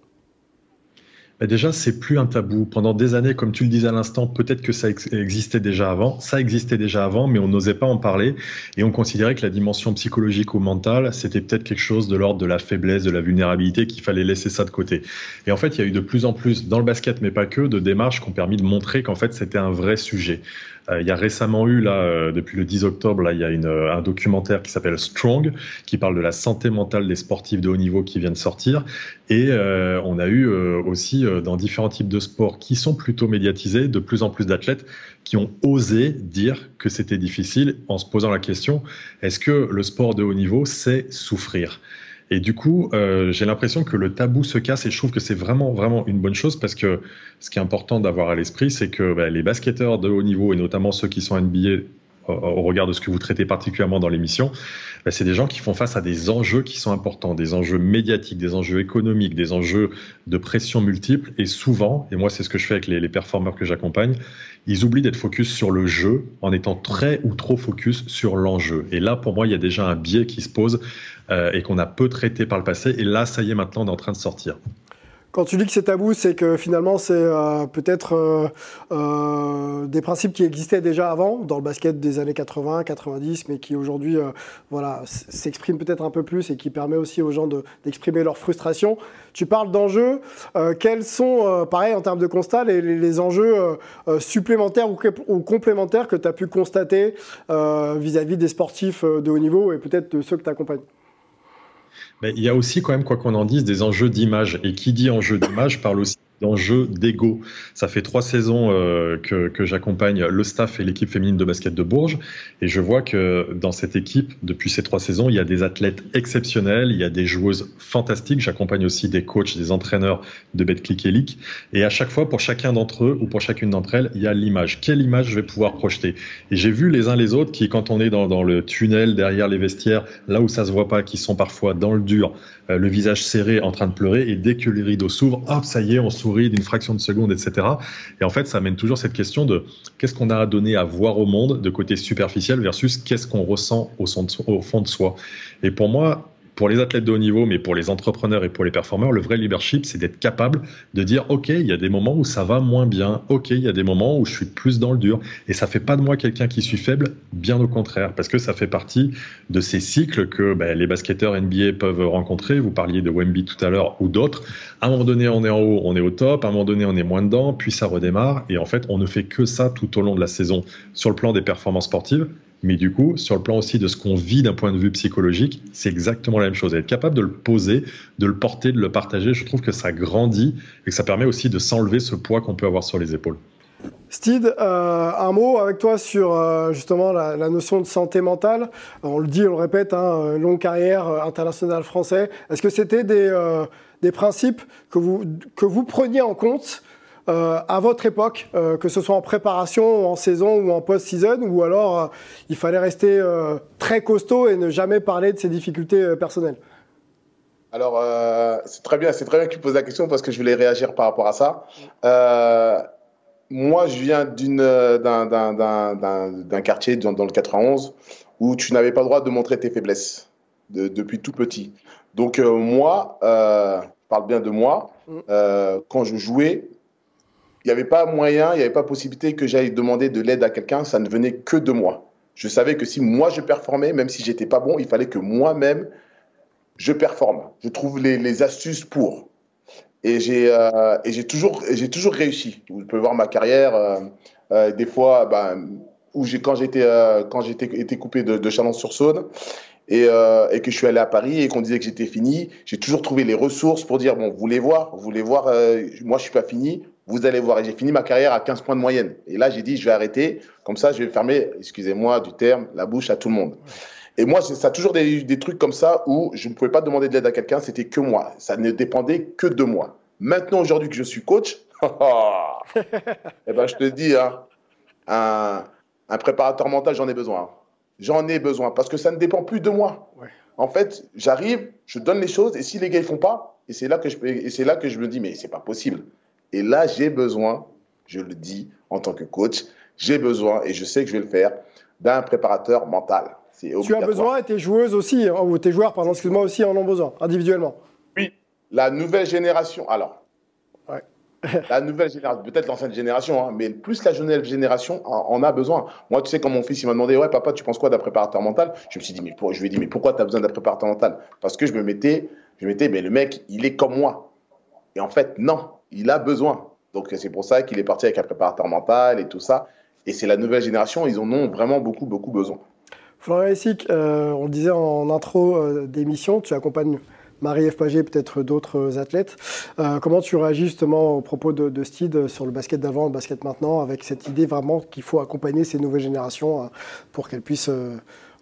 Bah, déjà, c'est plus un tabou. Pendant des années, comme tu le disais à l'instant, peut-être que ça existait déjà avant. Ça existait déjà avant, mais on n'osait pas en parler. Et on considérait que la dimension psychologique ou mentale, c'était peut-être quelque chose de l'ordre de la faiblesse, de la vulnérabilité, qu'il fallait laisser ça de côté. Et en fait, il y a eu de plus en plus, dans le basket, mais pas que, de démarches qui ont permis de montrer qu'en fait, c'était un vrai sujet. Euh, il y a récemment eu, là, euh, depuis le 10 octobre, là, il y a une, euh, un documentaire qui s'appelle Strong, qui parle de la santé mentale des sportifs de haut niveau qui vient de sortir. Et on a eu aussi, dans différents types de sports qui sont plutôt médiatisés, de plus en plus d'athlètes qui ont osé dire que c'était difficile en se posant la question, est-ce que le sport de haut niveau, c'est souffrir? Et du coup, euh, j'ai l'impression que le tabou se casse et je trouve que c'est vraiment, vraiment une bonne chose parce que ce qui est important d'avoir à l'esprit, c'est que bah, les basketteurs de haut niveau et notamment ceux qui sont NBA au regard de ce que vous traitez particulièrement dans l'émission, bah, c'est des gens qui font face à des enjeux qui sont importants, des enjeux médiatiques, des enjeux économiques, des enjeux de pression multiples. Et souvent, et moi c'est ce que je fais avec les, les performeurs que j'accompagne, ils oublient d'être focus sur le jeu en étant très ou trop focus sur l'enjeu. Et là, pour moi, il y a déjà un biais qui se pose et qu'on a peu traité par le passé. Et là, ça y est, maintenant, on est en train de sortir. Quand tu dis que c'est tabou, c'est que finalement, c'est euh, peut-être euh, euh, des principes qui existaient déjà avant, dans le basket des années 80, 90, mais qui aujourd'hui euh, voilà, s'expriment peut-être un peu plus et qui permet aussi aux gens d'exprimer leur frustration. Tu parles d'enjeux. Euh, quels sont, pareil, en termes de constat, les, enjeux supplémentaires ou, complémentaires que tu as pu constater vis-à-vis -vis des sportifs de haut niveau et peut-être de ceux que tu accompagnes mais il y a aussi quand même, quoi qu'on en dise, des enjeux d'image. Et qui dit enjeu d'image parle aussi d'enjeux d'ego. Ça fait trois saisons euh, que, j'accompagne le staff et l'équipe féminine de basket de Bourges, et je vois que dans cette équipe, depuis ces trois saisons, il y a des athlètes exceptionnels, il y a des joueuses fantastiques. J'accompagne aussi des coachs, des entraîneurs de Betclic et League, et à chaque fois, pour chacun d'entre eux ou pour chacune d'entre elles, il y a l'image. Quelle image je vais pouvoir projeter? Et j'ai vu les uns les autres qui, quand on est dans, le tunnel derrière les vestiaires, là où ça se voit pas, qui sont parfois dans le dur, euh, le visage serré, en train de pleurer, et dès que les rideaux s'ouvrent, hop, ça y est, on d'une fraction de seconde, etc. Et en fait, ça amène toujours cette question de qu'est-ce qu'on a à donner à voir au monde de côté superficiel versus qu'est-ce qu'on ressent au, fond de soi. Et pour moi, pour les athlètes de haut niveau, mais pour les entrepreneurs et pour les performeurs, le vrai leadership, c'est d'être capable de dire, OK, il y a des moments où ça va moins bien. OK, il y a des moments où je suis plus dans le dur. Et ça fait pas de moi quelqu'un qui suis faible, bien au contraire, parce que ça fait partie de ces cycles que ben, les basketteurs NBA peuvent rencontrer. Vous parliez de Wemby tout à l'heure ou d'autres. À un moment donné, on est en haut, on est au top. À un moment donné, on est moins dedans, puis ça redémarre. Et en fait, on ne fait que ça tout au long de la saison sur le plan des performances sportives. Mais du coup, sur le plan aussi de ce qu'on vit d'un point de vue psychologique, c'est exactement la même chose. Être capable de le poser, de le porter, de le partager, je trouve que ça grandit et que ça permet aussi de s'enlever ce poids qu'on peut avoir sur les épaules. Steve, euh, un mot avec toi sur euh, justement la, notion de santé mentale. On le dit, on le répète, hein, longue carrière euh, internationale français. Est-ce que c'était des, euh, des principes que vous, que vous preniez en compte euh, à votre époque, euh, que ce soit en préparation, en saison ou en post-season, ou alors euh, il fallait rester très costaud et ne jamais parler de ses difficultés personnelles Alors, c'est très bien, c'est très bien que tu poses la question parce que je voulais réagir par rapport à ça. moi, je viens d'un quartier dans, dans, le 91 où tu n'avais pas le droit de montrer tes faiblesses de, depuis tout petit. Donc, moi, je parle bien de moi, mm. quand je jouais, il n'y avait pas moyen, il n'y avait pas possibilité que j'aille demander de l'aide à quelqu'un, ça ne venait que de moi. Je savais que si moi je performais, même si j'étais pas bon, il fallait que moi-même je performe. Je trouve les, les astuces pour. Et j'ai euh, toujours, toujours réussi. Vous pouvez voir ma carrière, euh, euh, des fois, ben, où quand j'étais euh, coupé de, de Chalon-sur-Saône et, euh, et, que je suis allé à Paris et qu'on disait que j'étais fini, j'ai toujours trouvé les ressources pour dire bon, vous voulez voir, vous voulez voir, euh, moi je suis pas fini, vous allez voir. Et j'ai fini ma carrière à 15 points de moyenne. Et là, j'ai dit, je vais arrêter. Comme ça, je vais fermer, excusez-moi du terme, la bouche à tout le monde. Et moi, ça a toujours des, des trucs comme ça où je ne pouvais pas demander de l'aide à quelqu'un, c'était que moi. Ça ne dépendait que de moi. Maintenant, aujourd'hui que je suis coach, [laughs] eh ben, je te dis, hein, un, un préparateur mental, j'en ai besoin. J'en ai besoin parce que ça ne dépend plus de moi. Ouais. En fait, j'arrive, je donne les choses et si les gars ils font pas, et c'est là que je et c'est là que je me dis mais c'est pas possible. Et là, j'ai besoin, je le dis en tant que coach, j'ai besoin, et je sais que je vais le faire, d'un préparateur mental. Tu as besoin et tes joueuses aussi, hein, ou tes joueurs, pardon, excuse-moi, aussi en ont besoin, individuellement. Oui, la nouvelle génération. Alors, ouais. [laughs] la nouvelle génération, peut-être l'ancienne génération, hein, mais plus la jeune génération en, en a besoin. Moi, tu sais, quand mon fils il m'a demandé, ouais, papa, tu penses quoi d'un préparateur mental? Je me suis dit, mais pour- je lui ai dit, mais pourquoi tu as besoin d'un préparateur mental? Parce que je me mettais, je me mettais, mais le mec, il est comme moi. Et en fait, non, il a besoin. Donc c'est pour ça qu'il est parti avec un préparateur mental et tout ça. Et c'est la nouvelle génération, ils en ont vraiment beaucoup, beaucoup besoin. Florian Essic, euh, on le disait en intro euh, d'émission, tu accompagnes Marie-Ève Paget, peut-être d'autres athlètes. Euh, comment tu réagis justement aux propos de, de sur le basket d'avant, le basket maintenant, avec cette idée vraiment qu'il faut accompagner ces nouvelles générations pour qu'elles puissent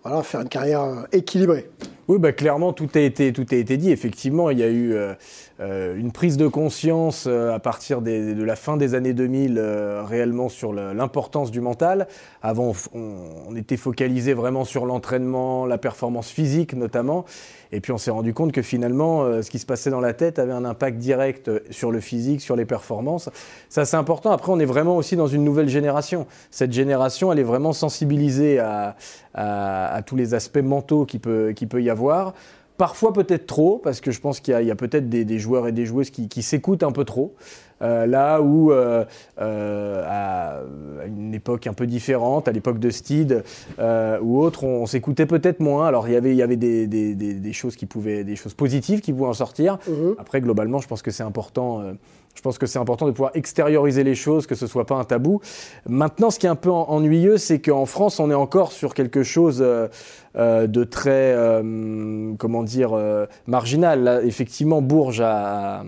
voilà, faire une carrière euh, équilibrée Oui, bah, clairement, tout a, été, tout a été dit. Effectivement, il y a eu euh, euh, une prise de conscience à partir de la fin des années 2000 euh, réellement sur l'importance du mental. Avant, on, on était focalisé vraiment sur l'entraînement, la performance physique notamment. Et puis on s'est rendu compte que finalement, euh, ce qui se passait dans la tête avait un impact direct euh, sur le physique, sur les performances. Ça, c'est important. Après, on est vraiment aussi dans une nouvelle génération. Cette génération, elle est vraiment sensibilisée à, tous les aspects mentaux qu'il peut, peut y avoir. Parfois peut-être trop, parce que je pense qu'il y a, peut-être des, joueurs et des joueuses qui s'écoutent un peu trop. Euh, là où, euh, euh, à, une époque un peu différente, à l'époque de Steed ou autre, on, on s'écoutait peut-être moins. Alors il y avait, il y avait des, des- des- des choses qui pouvaient, des choses positives qui pouvaient en sortir. Mhm. Après, globalement, je pense que c'est important. je pense que c'est important de pouvoir extérioriser les choses, que ce soit pas un tabou. Maintenant, ce qui est un peu en- ennuyeux, c'est qu'en France, on est encore sur quelque chose euh, euh, de très, euh, comment dire, marginal. Là, effectivement, Bourges a- a-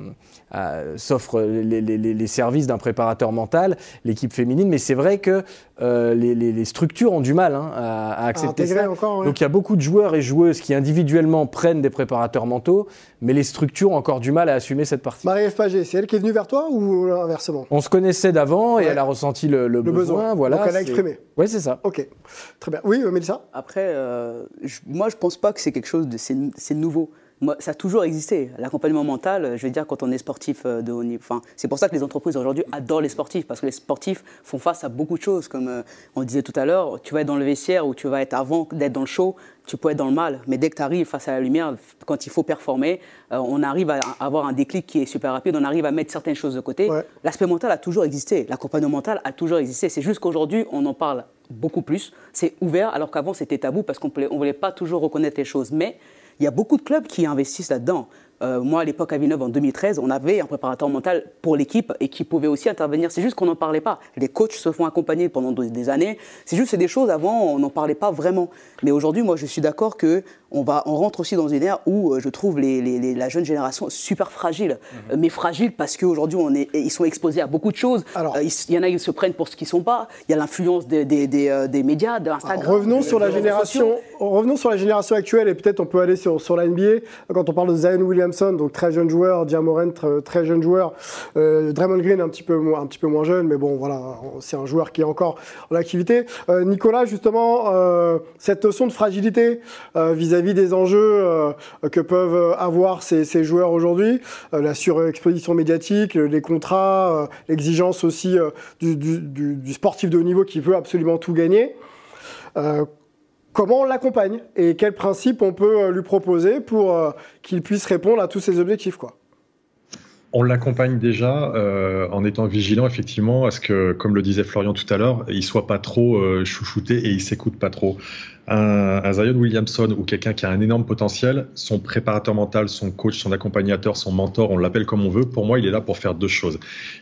a- s'offre les, les- les- les services d'un préparateur mental, l'équipe féminine, mais c'est vrai que euh, les, structures ont du mal hein, à, accepter ça. encore. ouais. Donc il y a beaucoup de joueurs et joueuses qui individuellement prennent des préparateurs mentaux, mais les structures ont encore du mal à assumer cette partie. Marie-Ève Paget, c'est elle qui est venue vers toi ou inversement? On se connaissait d'avant et elle a ressenti le, le Le besoin. Voilà, Donc elle a exprimé. Ouais, c'est ça. Ok, très bien. Oui, euh, Mélissa? Après, euh, je- moi, je pense pas que c'est quelque chose de c'est c'est nouveau. Moi, ça a toujours existé. L'accompagnement mental, je veux dire, quand on est sportif euh, de haut niveau. Enfin, c'est pour ça que les entreprises aujourd'hui adorent les sportifs, parce que les sportifs font face à beaucoup de choses. Comme euh, on disait tout à l'heure, tu vas être dans le vestiaire ou tu vas être avant d'être dans le show, tu peux être dans le mal. Mais dès que tu arrives face à la lumière, quand il faut performer, euh, on arrive à à avoir un déclic qui est super rapide, on arrive à mettre certaines choses de côté. Ouais. L'aspect mental a toujours existé, l'accompagnement mental a toujours existé. C'est juste qu'aujourd'hui, on en parle beaucoup plus. C'est ouvert, alors qu'avant, c'était tabou parce qu'on ne voulait pas toujours reconnaître les choses. Mais il y a beaucoup de clubs qui investissent là-dedans. Euh, moi, à l'époque, à Villeneuve, en 2013, on avait un préparateur mental pour l'équipe et qui pouvait aussi intervenir. C'est juste qu'on n'en parlait pas. Les coachs se font accompagner pendant des- années. C'est juste, c'est des choses avant, on n'en parlait pas vraiment. Mais aujourd'hui, moi, je suis d'accord que on, va, on rentre aussi dans une ère où euh, je trouve les, les- les- la jeune génération super fragile. Euh, Mais fragile parce qu'aujourd'hui, ils sont exposés à beaucoup de choses. Alors- Euh, il y en a, ils se prennent pour ce qu'ils ne sont pas. Il y a l'influence des, des, des, des médias, d'Instagram. Revenons sur la génération. Revenons sur la génération actuelle et peut-être on peut aller sur, sur la NBA. Quand on parle de Zion Donc très jeune joueur, Diamorant, très, jeune joueur, euh, Draymond Green un petit peu moins, un petit peu moins jeune, mais bon voilà, c'est un joueur qui est encore en activité. Euh, Nicolas, justement, euh, cette notion de fragilité vis-à-vis des enjeux que peuvent avoir ces, joueurs aujourd'hui, la surexposition médiatique, les contrats, l'exigence aussi du- du sportif de haut niveau qui veut absolument tout gagner. Comment on l'accompagne et quels principes on peut euh, lui proposer pour euh, qu'il puisse répondre à tous ses objectifs quoi. On l'accompagne déjà euh, en étant vigilant effectivement à ce que, comme le disait Florian tout à l'heure, il soit pas trop chouchouté et il s'écoute pas trop. Un, un Zion Williamson ou quelqu'un qui a un énorme potentiel, son préparateur mental, son coach, son accompagnateur, son mentor, on l'appelle comme on veut. Pour moi, il est là pour faire deux choses.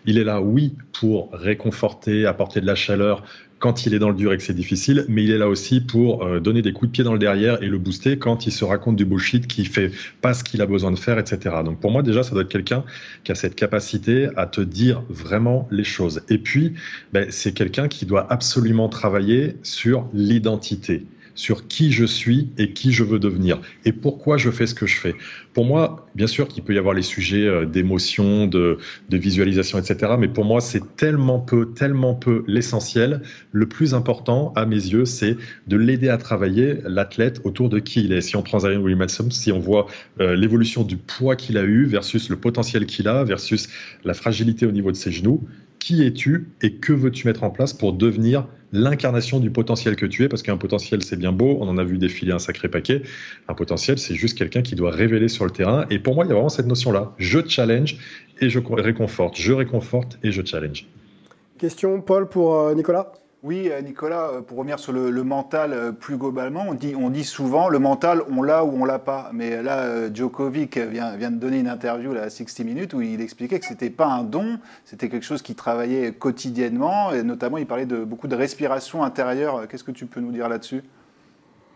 Il est là, oui, pour réconforter, apporter de la chaleur quand il est dans le dur et que c'est difficile, mais il est là aussi pour euh, donner des coups de pied dans le derrière et le booster quand il se raconte du bullshit, qui fait pas ce qu'il a besoin de faire, etc. Donc pour moi déjà, ça doit être quelqu'un qui a cette capacité à te dire vraiment les choses. Et puis, ben, c'est quelqu'un qui doit absolument travailler sur l'identité sur qui je suis et qui je veux devenir et pourquoi je fais ce que je fais. Pour moi, bien sûr qu'il peut y avoir les sujets euh, d'émotion, de, visualisation, etc. Mais pour moi, c'est tellement peu, tellement peu l'essentiel. Le plus important, à mes yeux, c'est de l'aider à travailler l'athlète autour de qui il est. Si on prend Zion Williamson, si on voit euh, l'évolution du poids qu'il a eu versus le potentiel qu'il a versus la fragilité au niveau de ses genoux, qui es-tu et que veux-tu mettre en place pour devenir l'incarnation du potentiel que tu es, parce qu'un potentiel c'est bien beau, on en a vu défiler un sacré paquet. Un potentiel, c'est juste quelqu'un qui doit révéler sur le terrain. Et pour moi, il y a vraiment cette notion-là. Je challenge et je réconforte. Je réconforte et je challenge. Question, Paul, pour euh, Nicolas oui, euh, Nicolas, euh, pour revenir sur le, mental euh, plus globalement, on dit, souvent le mental, on l'a ou on l'a pas. Mais là, Djokovic vient, vient de donner une interview à 60 Minutes où il expliquait que c'était pas un don, c'était quelque chose qu'il travaillait quotidiennement. Et notamment, il parlait de beaucoup de respiration intérieure. Qu'est-ce que tu peux nous dire là-dessus?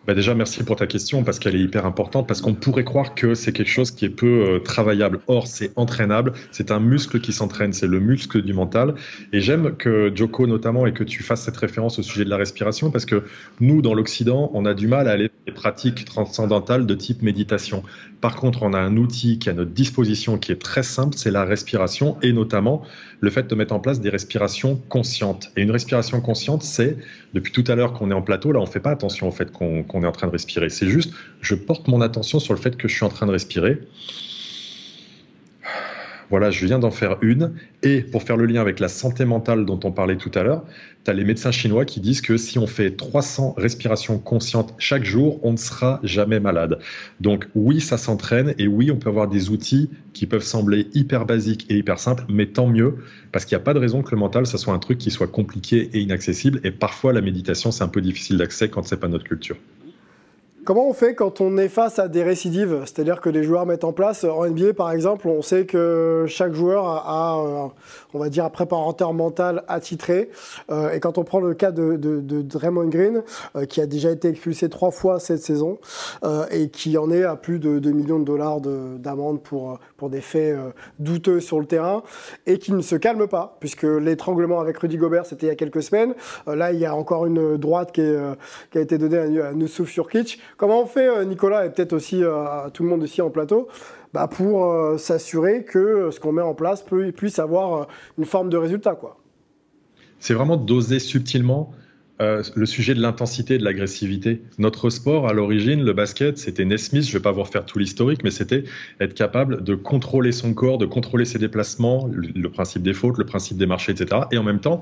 Bah déjà, merci pour ta question parce qu'elle est hyper importante parce qu'on pourrait croire que c'est quelque chose qui est peu euh, travaillable. Or, c'est entraînable. C'est un muscle qui s'entraîne. C'est le muscle du mental. Et j'aime que Joko notamment et que tu fasses cette référence au sujet de la respiration parce que nous, dans l'Occident, on a du mal à aller des pratiques transcendantales de type méditation. Par contre, on a un outil qui est à notre disposition qui est très simple, c'est la respiration et notamment le fait de mettre en place des respirations conscientes. Et une respiration consciente, c'est, depuis tout à l'heure qu'on est en plateau, là, on ne fait pas attention au fait qu'on est en train de respirer. C'est juste, je porte mon attention sur le fait que je suis en train de respirer. Voilà, je viens d'en faire une. Et pour faire le lien avec la santé mentale dont on parlait tout à l'heure, tu as les médecins chinois qui disent que si on fait 300 respirations conscientes chaque jour, on ne sera jamais malade. Donc oui, ça s'entraîne et oui, on peut avoir des outils qui peuvent sembler hyper basiques et hyper simples, mais tant mieux, parce qu'il n'y a pas de raison que le mental, ça soit un truc qui soit compliqué et inaccessible. Et parfois, la méditation, c'est un peu difficile d'accès quand c'est pas notre culture. Comment on fait quand on est face à des récidives? C'est-à-dire que les joueurs mettent en place, en NBA par exemple, on sait que chaque joueur a, on va dire, un préparateur mental attitré. Euh, et quand on prend le cas de, de, Draymond Green, euh, qui a déjà été expulsé trois fois cette saison euh, et qui en est à plus de 2 millions de dollars d'amende pour, pour des faits douteux sur le terrain, et qui ne se calme pas, puisque l'étranglement avec Rudy Gobert, c'était il y a quelques semaines. là, il y a encore une droite qui, qui a été donnée à, à Nusuf Jurkic. Comment on fait, euh, Nicolas, et peut-être aussi euh, tout le monde ici en plateau, bah, pour euh, s'assurer que ce qu'on met en place puisse avoir une forme de résultat quoi? C'est vraiment doser subtilement le sujet de l'intensité et de l'agressivité. Notre sport, à l'origine, le basket, c'était Nesmith, je ne vais pas vous refaire tout l'historique, mais c'était être capable de contrôler son corps, de contrôler ses déplacements, le principe des fautes, le principe des marchés, etc. Et en même temps,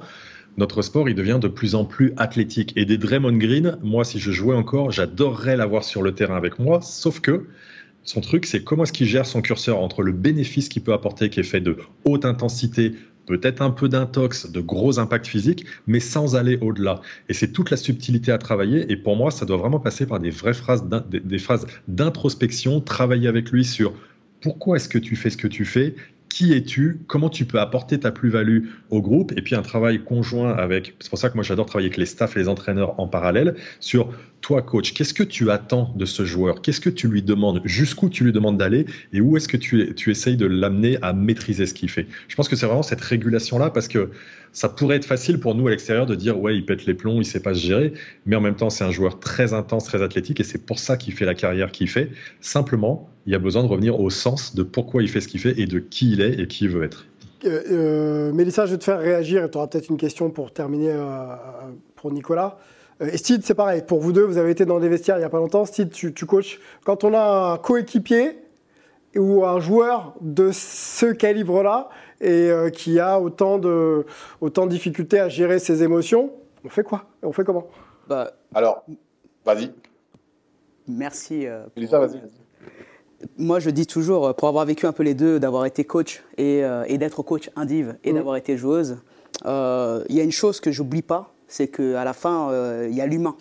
notre sport, il devient de plus en plus athlétique. Et des Draymond Green, moi, si je jouais encore, j'adorerais l'avoir sur le terrain avec moi, sauf que son truc, c'est comment est-ce qu'il gère son curseur entre le bénéfice qu'il peut apporter, qui est fait de haute intensité, peut-être un peu d'intox, de gros impacts physiques, mais sans aller au-delà. Et c'est toute la subtilité à travailler. Et pour moi, ça doit vraiment passer par des vraies phrases, des phrases d'introspection, travailler avec lui sur pourquoi est-ce que tu fais ce que tu fais qui es-tu, comment tu peux apporter ta plus-value au groupe, et puis un travail conjoint avec, c'est pour ça que moi j'adore travailler avec les staffs et les entraîneurs en parallèle, sur toi coach, qu'est-ce que tu attends de ce joueur, qu'est-ce que tu lui demandes, jusqu'où tu lui demandes d'aller, et où est-ce que tu, essayes de l'amener à maîtriser ce qu'il fait? Je pense que c'est vraiment cette régulation-là, parce que ça pourrait être facile pour nous à l'extérieur de dire ouais il pète les plombs, il sait pas se gérer, mais en même temps c'est un joueur très intense, très athlétique et c'est pour ça qu'il fait la carrière qu'il fait. Simplement, il y a besoin de revenir au sens de pourquoi il fait ce qu'il fait et de qui il est et qui il veut être. Euh, euh, Mélissa, je vais te faire réagir et tu auras peut-être une question pour terminer euh, pour Nicolas. Et Steve, c'est pareil. Pour vous deux, vous avez été dans des vestiaires il n'y a pas longtemps. Steve, tu, tu coaches. Quand on a un coéquipier ou un joueur de ce calibre-là et qui a autant de, autant de difficultés à gérer ses émotions, on fait quoi? On fait comment? Bah, Alors, vas-y. Merci. Mélissa, vas-y moi, je dis toujours, euh, pour avoir vécu un peu les deux, d'avoir été coach et, euh, d'être coach indive et mm. d'avoir été joueuse, euh, il y a une chose que j'oublie pas, c'est qu'à la fin, il y a l'humain.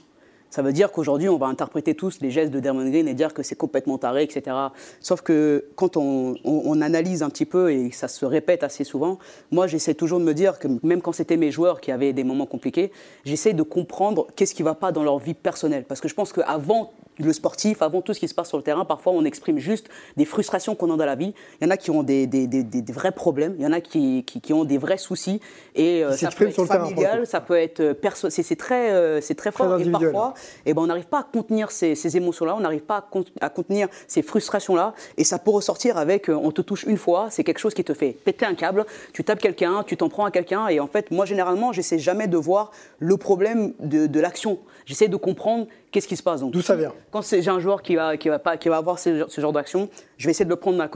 Ça veut dire qu'aujourd'hui, on va interpréter tous les gestes de Dermond Green et dire que c'est complètement taré, etc. Sauf que quand on, on, analyse un petit peu et ça se répète assez souvent, moi, j'essaie toujours de me dire que même quand c'était mes joueurs qui avaient des moments compliqués, j'essaie de comprendre qu'est-ce qui ne va pas dans leur vie personnelle. Parce que je pense qu'avant le sportif, avant tout ce qui se passe sur le terrain, parfois on exprime juste des frustrations qu'on a dans la vie. Il y en a qui ont des, des, des, des vrais problèmes, il y en a qui, qui, qui ont des vrais soucis. Et euh, ça peut être familial, ça peut être euh, perso c'est très, euh, c'est très fort. et parfois, eh ben, on n'arrive pas à contenir ces, ces émotions-là, on n'arrive pas à, contenir ces frustrations-là. Et ça peut ressortir avec on te touche une fois, c'est quelque chose qui te fait péter un câble, tu tapes quelqu'un, tu t'en prends à quelqu'un. Et en fait, moi généralement, j'essaie jamais de voir le problème de, de l'action. J'essaie de comprendre Qu'est-ce qui se passe donc D'où ça vient Quand j'ai un joueur qui va, qui va, pas, qui va avoir ce, ce genre d'action, je vais essayer de le prendre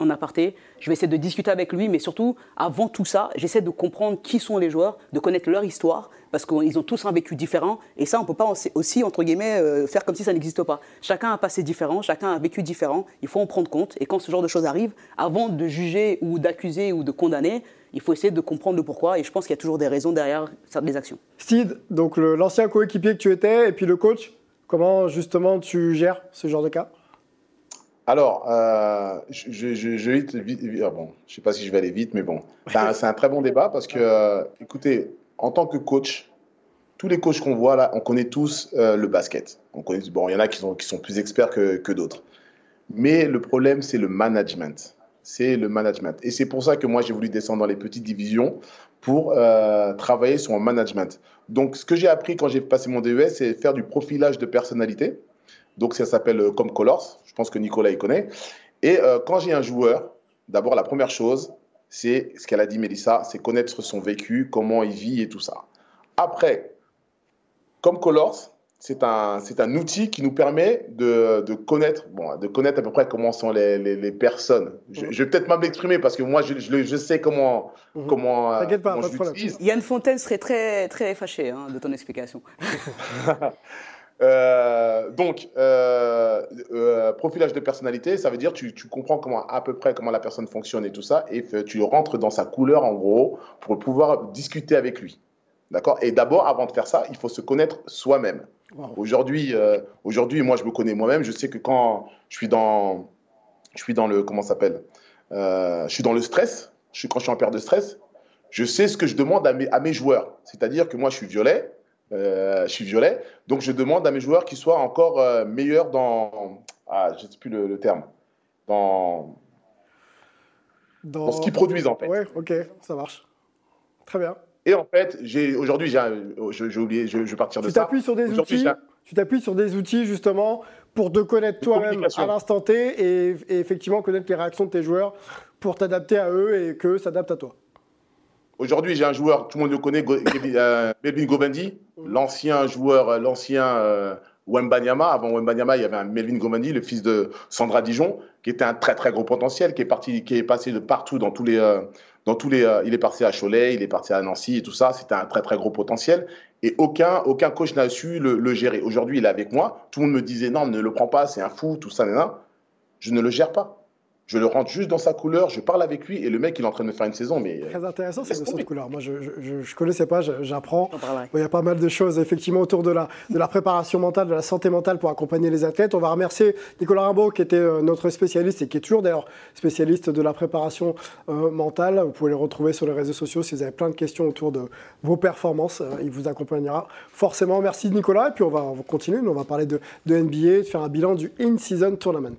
en aparté, je vais essayer de discuter avec lui, mais surtout, avant tout ça, j'essaie de comprendre qui sont les joueurs, de connaître leur histoire, parce qu'ils ont tous un vécu différent, et ça, on ne peut pas aussi- entre guillemets, euh, faire comme si ça n'existe pas. Chacun a un passé différent, chacun a un vécu différent, il faut en prendre compte, et quand ce genre de choses arrive, avant de juger ou d'accuser ou de condamner, il faut essayer de comprendre le pourquoi, et je pense qu'il y a toujours des raisons derrière certaines actions. Steve, donc l'ancien coéquipier que tu étais, et puis le coach, comment justement tu gères ce genre de cas? Alors, euh, je, je, je, vite, vite- vite- ah bon, je sais pas si je vais aller vite, mais bon, c'est [laughs] un, c'est un très bon débat parce que, euh, écoutez, en tant que coach, tous les coachs qu'on voit là, on connaît tous euh, le basket. On connaît, bon, il y en a qui sont, qui sont plus experts que, que d'autres. Mais le problème, c'est le management. C'est le management. Et c'est pour ça que moi, j'ai voulu descendre dans les petites divisions pour euh, travailler sur mon management. Donc, ce que j'ai appris quand j'ai passé mon DES, c'est faire du profilage de personnalité. Donc, ça s'appelle euh, comme Colors. Je pense que Nicolas y connaît. Et euh, quand j'ai un joueur, d'abord, la première chose, c'est ce qu'elle a dit, Mélissa, c'est connaître son vécu, comment il vit et tout ça. Après, comme Colors, c'est un, c'est un outil qui nous permet de, de, connaître, bon, de connaître à peu près comment sont les, les, les personnes. Je, je vais peut-être mal m'exprimer parce que moi, je, je, je sais comment, Mhm. comment, euh, T'inquiète pas, comment pas je de problème. l'utilise. Yann Fontaine serait très, très fâché hein, de ton explication. [laughs] Euh, donc, euh, euh, profilage de personnalité, ça veut dire tu, tu comprends comment à peu près comment la personne fonctionne et tout ça, et f- tu rentres dans sa couleur en gros pour pouvoir discuter avec lui. D'accord? Et d'abord, avant de faire ça, il faut se connaître soi-même. Wow. Aujourd'hui, euh, aujourd'hui, moi, je me connais moi-même. Je sais que quand je suis dans, je suis dans le, comment s'appelle Euh, Je suis dans le stress. Je suis quand je suis en période de stress. Je sais ce que je demande à mes, à mes joueurs. C'est-à-dire que moi, je suis violet. euh, je suis violet. Donc, je demande à mes joueurs qu'ils soient encore euh, meilleurs dans, ah, je sais plus le, le terme, dans, Dans, dans ce qu'ils produisent en fait. Ouais, ok, ça marche. Très bien. Et en fait, aujourd'hui, j'ai, oublié, je, vais partir de Tu ça. sur des outils. Tu t'appuies sur des outils justement pour te connaître toi-même à l'instant T et, et effectivement connaître les réactions de tes joueurs pour t'adapter à eux et qu'eux s'adaptent à toi. Aujourd'hui, j'ai un joueur, tout le monde le connaît, [coughs] euh, Melvin Gobendi, l'ancien joueur, l'ancien euh, Wembanyama. Avant Wembanyama, il y avait un Melvin Gobendi, le fils de Sandra Dijon, qui était un très très gros potentiel, qui est parti, qui est passé de partout dans tous les, euh, dans tous les, euh, il est parti à Cholet, il est parti à Nancy et tout ça. C'était un très très gros potentiel. Et aucun, aucun coach n'a su le, gérer. Aujourd'hui, il est avec moi. Tout le monde me disait non, ne le prends pas, c'est un fou, tout ça, nanana. Je ne le gère pas. Je le rentre juste dans sa couleur, je parle avec lui et le mec, il est en train de me faire une saison, mais euh, Très intéressant cette notion de couleur. Moi, je ne connaissais pas, je- j'apprends. Il y a pas mal de choses effectivement autour de la, de la préparation mentale, de la santé mentale pour accompagner les athlètes. On va remercier Nicolas Rimbaud qui était euh, notre spécialiste et qui est toujours d'ailleurs spécialiste de la préparation euh, mentale. Vous pouvez le retrouver sur les réseaux sociaux si vous avez plein de questions autour de vos performances. Euh, il vous accompagnera forcément. Merci Nicolas. Et puis on va, on va continuer. Nous, on va parler de, de NBA, de faire un bilan du In-Season Tournament.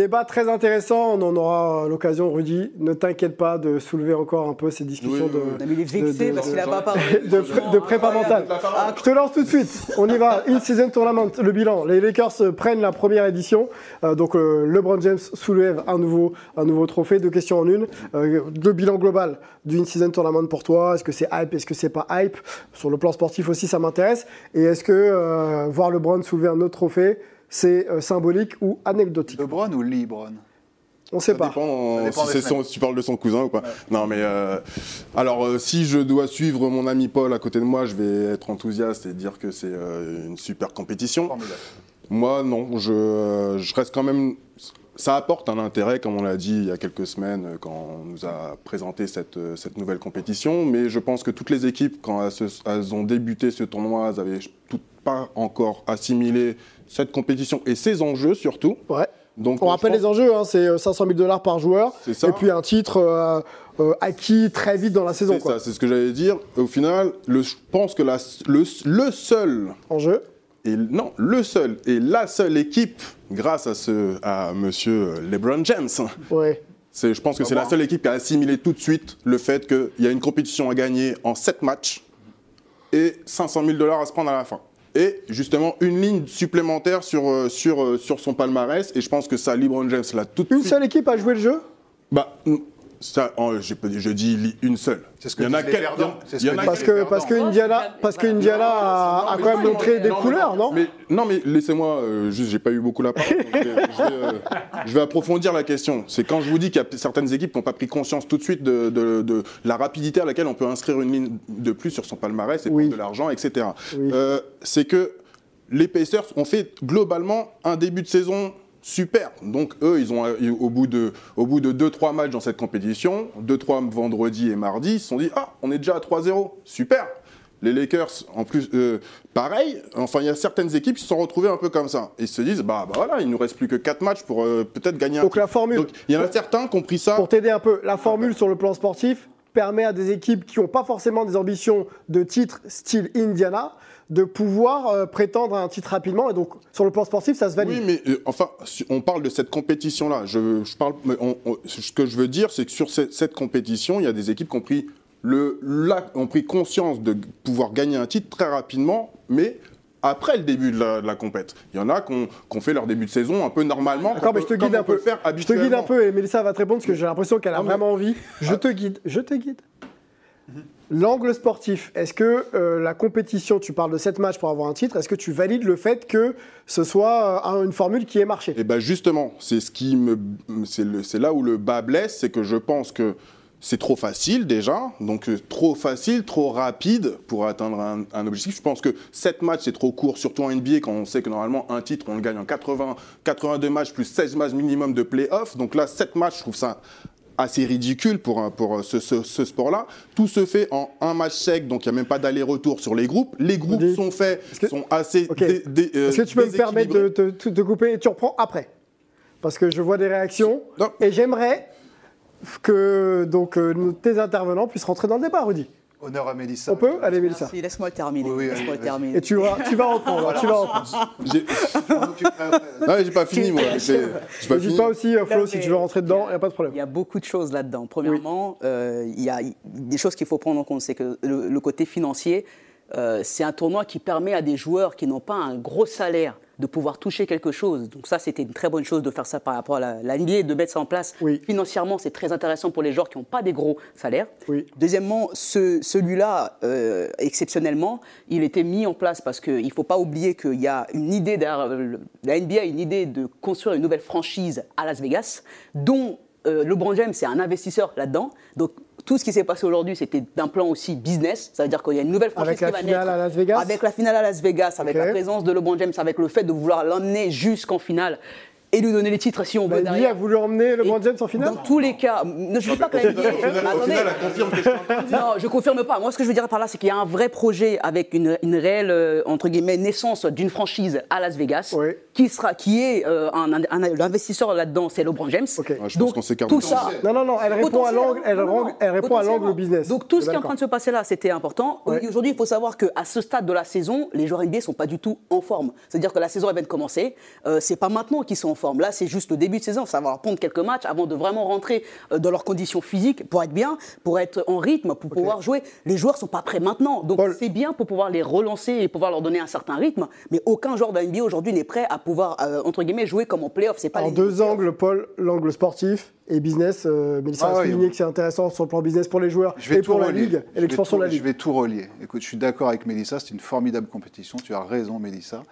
Débat très intéressant, on en aura l'occasion, Rudy. Ne t'inquiète pas de soulever encore un peu ces discussions Oui, oui, de. Non, mais il est vexé de- parce qu'il n'a pas parlé. de, pré- de prépa mentale. Ah, je te lance tout de suite. On y va. In-season tournament, le bilan. Les Lakers prennent la première édition. Euh, donc euh, LeBron James soulève un nouveau, un nouveau trophée. Deux questions en une. Euh, le bilan global du in-season tournament pour toi. Est-ce que c'est hype? Est-ce que c'est pas hype? Sur le plan sportif aussi, ça m'intéresse. Et est-ce que euh, voir LeBron soulever un autre trophée, c'est euh, symbolique ou anecdotique LeBron ou LeBron On sait Ça pas. dépend, Ça dépend si, son- tu parles de son cousin ou pas. Non, mais euh, alors euh, si je dois suivre mon ami Paul à côté de moi, je vais être enthousiaste et dire que c'est euh, une super compétition. Formidable. Moi, non, je, euh, je reste quand même. Ça apporte un intérêt, comme on l'a dit il y a quelques semaines euh, quand on nous a présenté cette, euh, cette nouvelle compétition. Mais je pense que toutes les équipes, quand elles, se- elles ont débuté ce tournoi, elles avaient toutes pas encore assimilé cette compétition et ses enjeux surtout. Ouais. Donc, On euh, rappelle les enjeux, hein, c'est euh, 500 000 dollars par joueur. C'est ça. Et puis un titre euh, euh, acquis très vite dans la saison. C'est ça, c'est ce que j'allais dire. Au final, le, je pense que la, le, le seul, En jeu. et, non, le seul et la seule équipe, grâce à, ce, à monsieur LeBron James, Ouais. c'est, je pense que c'est la seule équipe qui a assimilé tout de suite le fait qu'il y a une compétition à gagner en 7 matchs et 500 000 dollars à se prendre à la fin. Et justement, une ligne supplémentaire sur, euh, sur, euh, sur son palmarès. Et je pense que ça, LeBron James l'a tout de Une suite seule équipe a joué le jeu? Bah, Ça, dit- je dis une seule. C'est ce que il y en a disent les quel- perdants. C'est ce il y que en a disent Parce que, parce que Indiana, parce que Indiana a, a quand même montré des couleurs, non mais, Non, mais laissez-moi, euh, juste, j'ai pas eu beaucoup la parole. donc je, vais, je vais, euh, je vais approfondir la question. C'est quand je vous dis qu'il y a certaines équipes qui n'ont pas pris conscience tout de suite de, de- de la rapidité à laquelle on peut inscrire une ligne de plus sur son palmarès et Oui. prendre de l'argent, etc. Oui. Euh, c'est que les Pacers ont fait globalement un début de saison super. Donc eux, ils ont eu, au bout de au bout de deux trois matchs dans cette compétition, deux trois vendredi et mardi, ils se sont dit ah on est déjà à 3-0, super. Les Lakers, en plus, euh, pareil. Enfin, il y a certaines équipes qui se sont retrouvées un peu comme ça. Ils se disent, bah, bah voilà, il nous reste plus que quatre matchs pour euh, peut-être gagner un Donc titre. la formule, Donc, il y en a certains qui ont pris ça. pour t'aider un peu, la formule sur le plan sportif permet à des équipes qui n'ont pas forcément des ambitions de titre style Indiana de pouvoir euh, prétendre à un titre rapidement. Et donc, sur le plan sportif, ça se valide. Oui, mais euh, enfin, si on parle de cette compétition-là. Je, je parle, mais on- on- ce que je veux dire, c'est que sur cette, cette compétition, il y a des équipes qui ont pris, le, la- ont pris conscience de pouvoir gagner un titre très rapidement, mais après le début de la, de la compète. Il y en a qui ont, fait leur début de saison un peu normalement. D'accord, mais je te guide un peu. faire Je te guide un peu et Mélissa va te répondre parce que j'ai l'impression qu'elle a Non, mais- vraiment envie. Je te guide, je te guide. L'angle sportif, est-ce que euh, la compétition, tu parles de 7 matchs pour avoir un titre, est-ce que tu valides le fait que ce soit euh, une formule qui ait marché? Et ben justement, c'est ce qui me, c'est là où le bas blesse, c'est que je pense que c'est trop facile déjà, donc euh, trop facile, trop rapide pour atteindre un, un objectif. Je pense que 7 matchs c'est trop court, surtout en NBA quand on sait que normalement un titre on le gagne en 80, 82 matchs plus 16 matchs minimum de play-off. Donc là 7 matchs, je trouve ça assez ridicule pour, pour ce, ce- ce sport-là. Tout se fait en un match sec, donc il n'y a même pas d'aller-retour sur les groupes. Les groupes sont faits, que- sont assez euh, Est-ce que tu peux me permettre de te, couper? Et tu reprends après Parce que je vois des réactions Non. et j'aimerais que donc, euh, tes intervenants puissent rentrer dans le débat, Rudy. Honneur à Mélissa. On peut Allez, Mélissa. Merci, laisse-moi le terminer. Oui, oui, laisse-moi le vas-y. terminer. Et tu vas, tu vas reprendre. tu vas reprendre. J'ai- mais j'ai pas fini, moi. J'ai j'ai pas fini. pas aussi, euh, Flo, Non, si tu veux rentrer dedans, il n'y a pas de problème. Il y a beaucoup de choses là-dedans. Premièrement, euh, il y a des choses qu'il faut prendre en compte. C'est que le, le côté financier, euh, c'est un tournoi qui permet à des joueurs qui n'ont pas un gros salaire de pouvoir toucher quelque chose. Donc ça, c'était une très bonne chose de faire ça par rapport à la, la NBA, de mettre ça en place. Oui. Financièrement, c'est très intéressant pour les joueurs qui n'ont pas des gros salaires. Oui. Deuxièmement, ce- celui-là, euh, exceptionnellement, il était mis en place parce qu'il ne faut pas oublier qu'il y a une idée, derrière, la NBA a une idée de construire une nouvelle franchise à Las Vegas, dont euh, LeBron James est un investisseur là-dedans. Donc tout ce qui s'est passé aujourd'hui, c'était d'un plan aussi business. Ça veut dire qu'il y a une nouvelle franchise Avec la qui va finale naître. à Las Vegas Avec la finale à Las Vegas, avec la présence de LeBron James, avec le fait de vouloir l'emmener jusqu'en finale et lui donner les titres si on veut La NBA a voulu emmener le Et James en finale Dans tous les cas, ne, je ne dis pas que la NBA. Au final, au Attendez. final, elle confirme que je suis en train de dire. Non, je confirme pas. Moi, ce que je veux dire par là, c'est qu'il y a un vrai projet avec une, une réelle, euh, entre guillemets, naissance d'une franchise à Las Vegas, Oui. Qui sera, qui est euh, un, un- un- l'investisseur là-dedans, c'est LeBron James. Ouais, je pense Donc qu'on tout ça. Non, non, non, elle répond à l'angle, elle, répond à l'angle business. Donc tout ce qui est en train de se passer là, c'était important. Ouais. Aujourd'hui, il faut savoir qu'à ce stade de la saison, les joueurs NBA sont pas du tout en forme. C'est-à-dire que la saison elle vient de commencer. Euh, c'est pas maintenant qu'ils sont en forme. Là, c'est juste le début de saison. Ça va leur prendre quelques matchs avant de vraiment rentrer euh, dans leurs conditions physiques pour être bien, pour être en rythme, pour pouvoir jouer. Les joueurs sont pas prêts maintenant. Donc Paul. c'est bien pour pouvoir les relancer et pouvoir leur donner un certain rythme. Mais aucun joueur de NBA aujourd'hui n'est prêt à pouvoir euh, entre guillemets jouer comme en playoff. C'est pas En les- deux angles, Paul, l'angle sportif et business. Euh, Mélissa Ah a oui. souligné que c'est intéressant sur le plan business pour les joueurs Je vais et tout pour la. Ligue Je et vais l'expansion de tout- la Ligue. Je vais tout relier. Écoute, je suis d'accord avec Mélissa, c'est une formidable compétition. Tu as raison, Mélissa.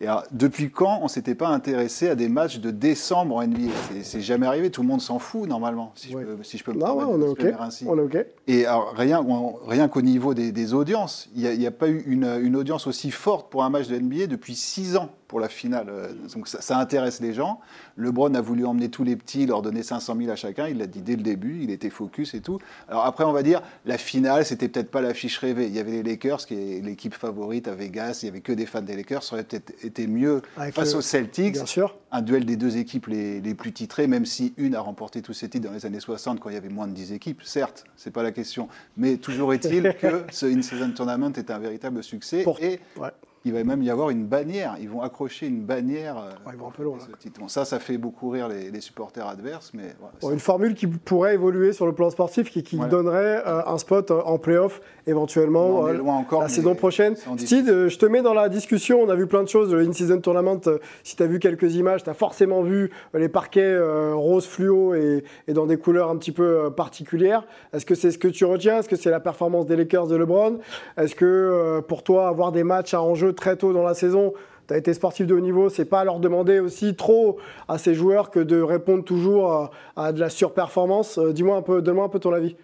Et alors, depuis quand on s'était pas intéressé à des matchs de décembre en NBA C'est- jamais arrivé. Tout le monde s'en fout normalement, si, Ouais. je, peux, si je peux me Non, ouais, on est ainsi. On est OK. Et alors, rien, on- rien qu'au niveau des, des audiences, il n'y a, pas eu une, une audience aussi forte pour un match de NBA depuis six ans pour la finale. Euh, Donc ça, ça intéresse les gens. LeBron a voulu emmener tous les petits, leur donner 500 000 à chacun. Il l'a dit dès le début, il était focus et tout. Alors après, on va dire, la finale, c'était peut-être pas l'affiche rêvée. Il y avait les Lakers, qui est l'équipe favorite à Vegas. Il y avait que des fans des Lakers. Ça aurait peut-être été mieux Avec face le- aux Celtics Bien sûr. un duel des deux équipes les, les plus titrées, même si une a remporté tous ses titres dans les années 60 quand il y avait moins de 10 équipes, certes, c'est pas la question. Mais toujours est-il [laughs] que ce In-Season Tournament est un véritable succès. Pour- Et Ouais. Il va même y avoir une bannière. Ils vont accrocher une bannière. euh, Ouais, ils vont un peu loin, à là. ce titre. Bon, ça, ça fait beaucoup rire les, les supporters adverses, mais Bon, une formule qui pourrait évoluer sur le plan sportif, qui, donnerait euh, un spot euh, en playoff éventuellement euh, loin encore, la saison prochaine. Steve, euh, je te mets dans la discussion. On a vu plein de choses. Le In-Season Tournament, euh, si tu as vu quelques images, tu as forcément vu euh, les parquets euh, rose fluo et, et dans des couleurs un petit peu particulières. Est-ce que c'est ce que tu retiens? Est-ce que c'est la performance des Lakers de LeBron? Est-ce que pour toi, avoir des matchs à enjeu très tôt dans la saison, tu as été sportif de haut niveau, c'est pas leur demander aussi trop à ces joueurs que de répondre toujours à, à de la surperformance? Dis-moi un peu, donne-moi un peu ton avis.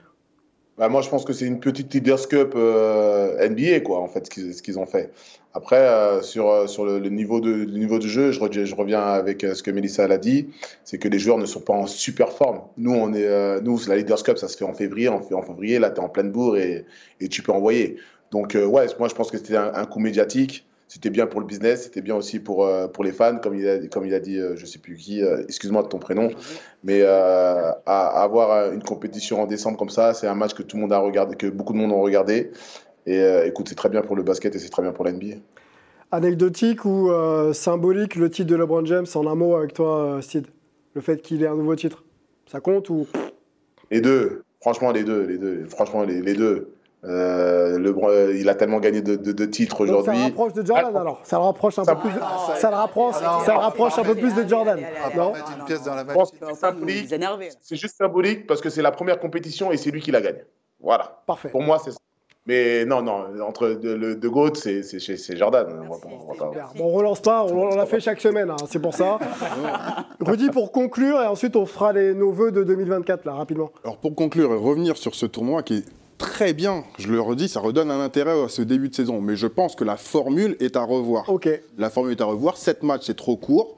Bah, moi, je pense que c'est une petite Leaders Cup euh, NBA, quoi, en fait, ce qu'ils ce qu'ils ont fait. Après, euh, sur, euh, sur le, le niveau de, le niveau du jeu, je reviens avec euh, ce que Mélissa l'a dit, c'est que les joueurs ne sont pas en super forme. Nous, on est, euh, nous, la Leaders Cup, ça se fait en février. En, en février, là, tu es en pleine bourre et, et tu peux envoyer. Donc, euh, ouais, moi, je pense que c'était un, un coup médiatique. C'était bien pour le business, c'était bien aussi pour, euh, pour les fans, comme il a, comme il a dit, euh, je sais plus qui, euh, excuse-moi de ton prénom, mais euh, à, à avoir une compétition en décembre comme ça, c'est un match que tout le monde a regardé, que beaucoup de monde ont regardé. Et écoute, c'est très bien pour le basket et c'est très bien pour la NBA. Anecdotique ou symbolique, le titre de LeBron James, en un mot avec toi, Sid? Le fait qu'il ait un nouveau titre, ça compte ou? Les deux, franchement, les deux, les deux, franchement, les, les deux. Euh, LeBron, il a tellement gagné de, de- de titres Donc ça le aujourd'hui. rapproche de Jordan Ah, alors Ça le rapproche un ça- peu plus. de- Ah, Ça le rapproche, Ah, non, ça le non, rapproche un peu plus de Jordan. Non c'est juste symbolique parce que c'est la première compétition et c'est lui qui la gagne. Voilà. Parfait. Pour moi, c'est ça. Mais non, non, entre de, le, de GOAT, c'est Jordan. On va va relance pas, on, on l'a fait chaque semaine, hein, c'est pour ça. [laughs] Rudy, pour conclure, et ensuite on fera les, nos vœux de 2024, là, rapidement. Alors pour conclure et revenir sur ce tournoi qui est très bien, je le redis, ça redonne un intérêt à ce début de saison. Mais je pense que la formule est à revoir. Ok. La formule est à revoir. Sept matchs, c'est trop court.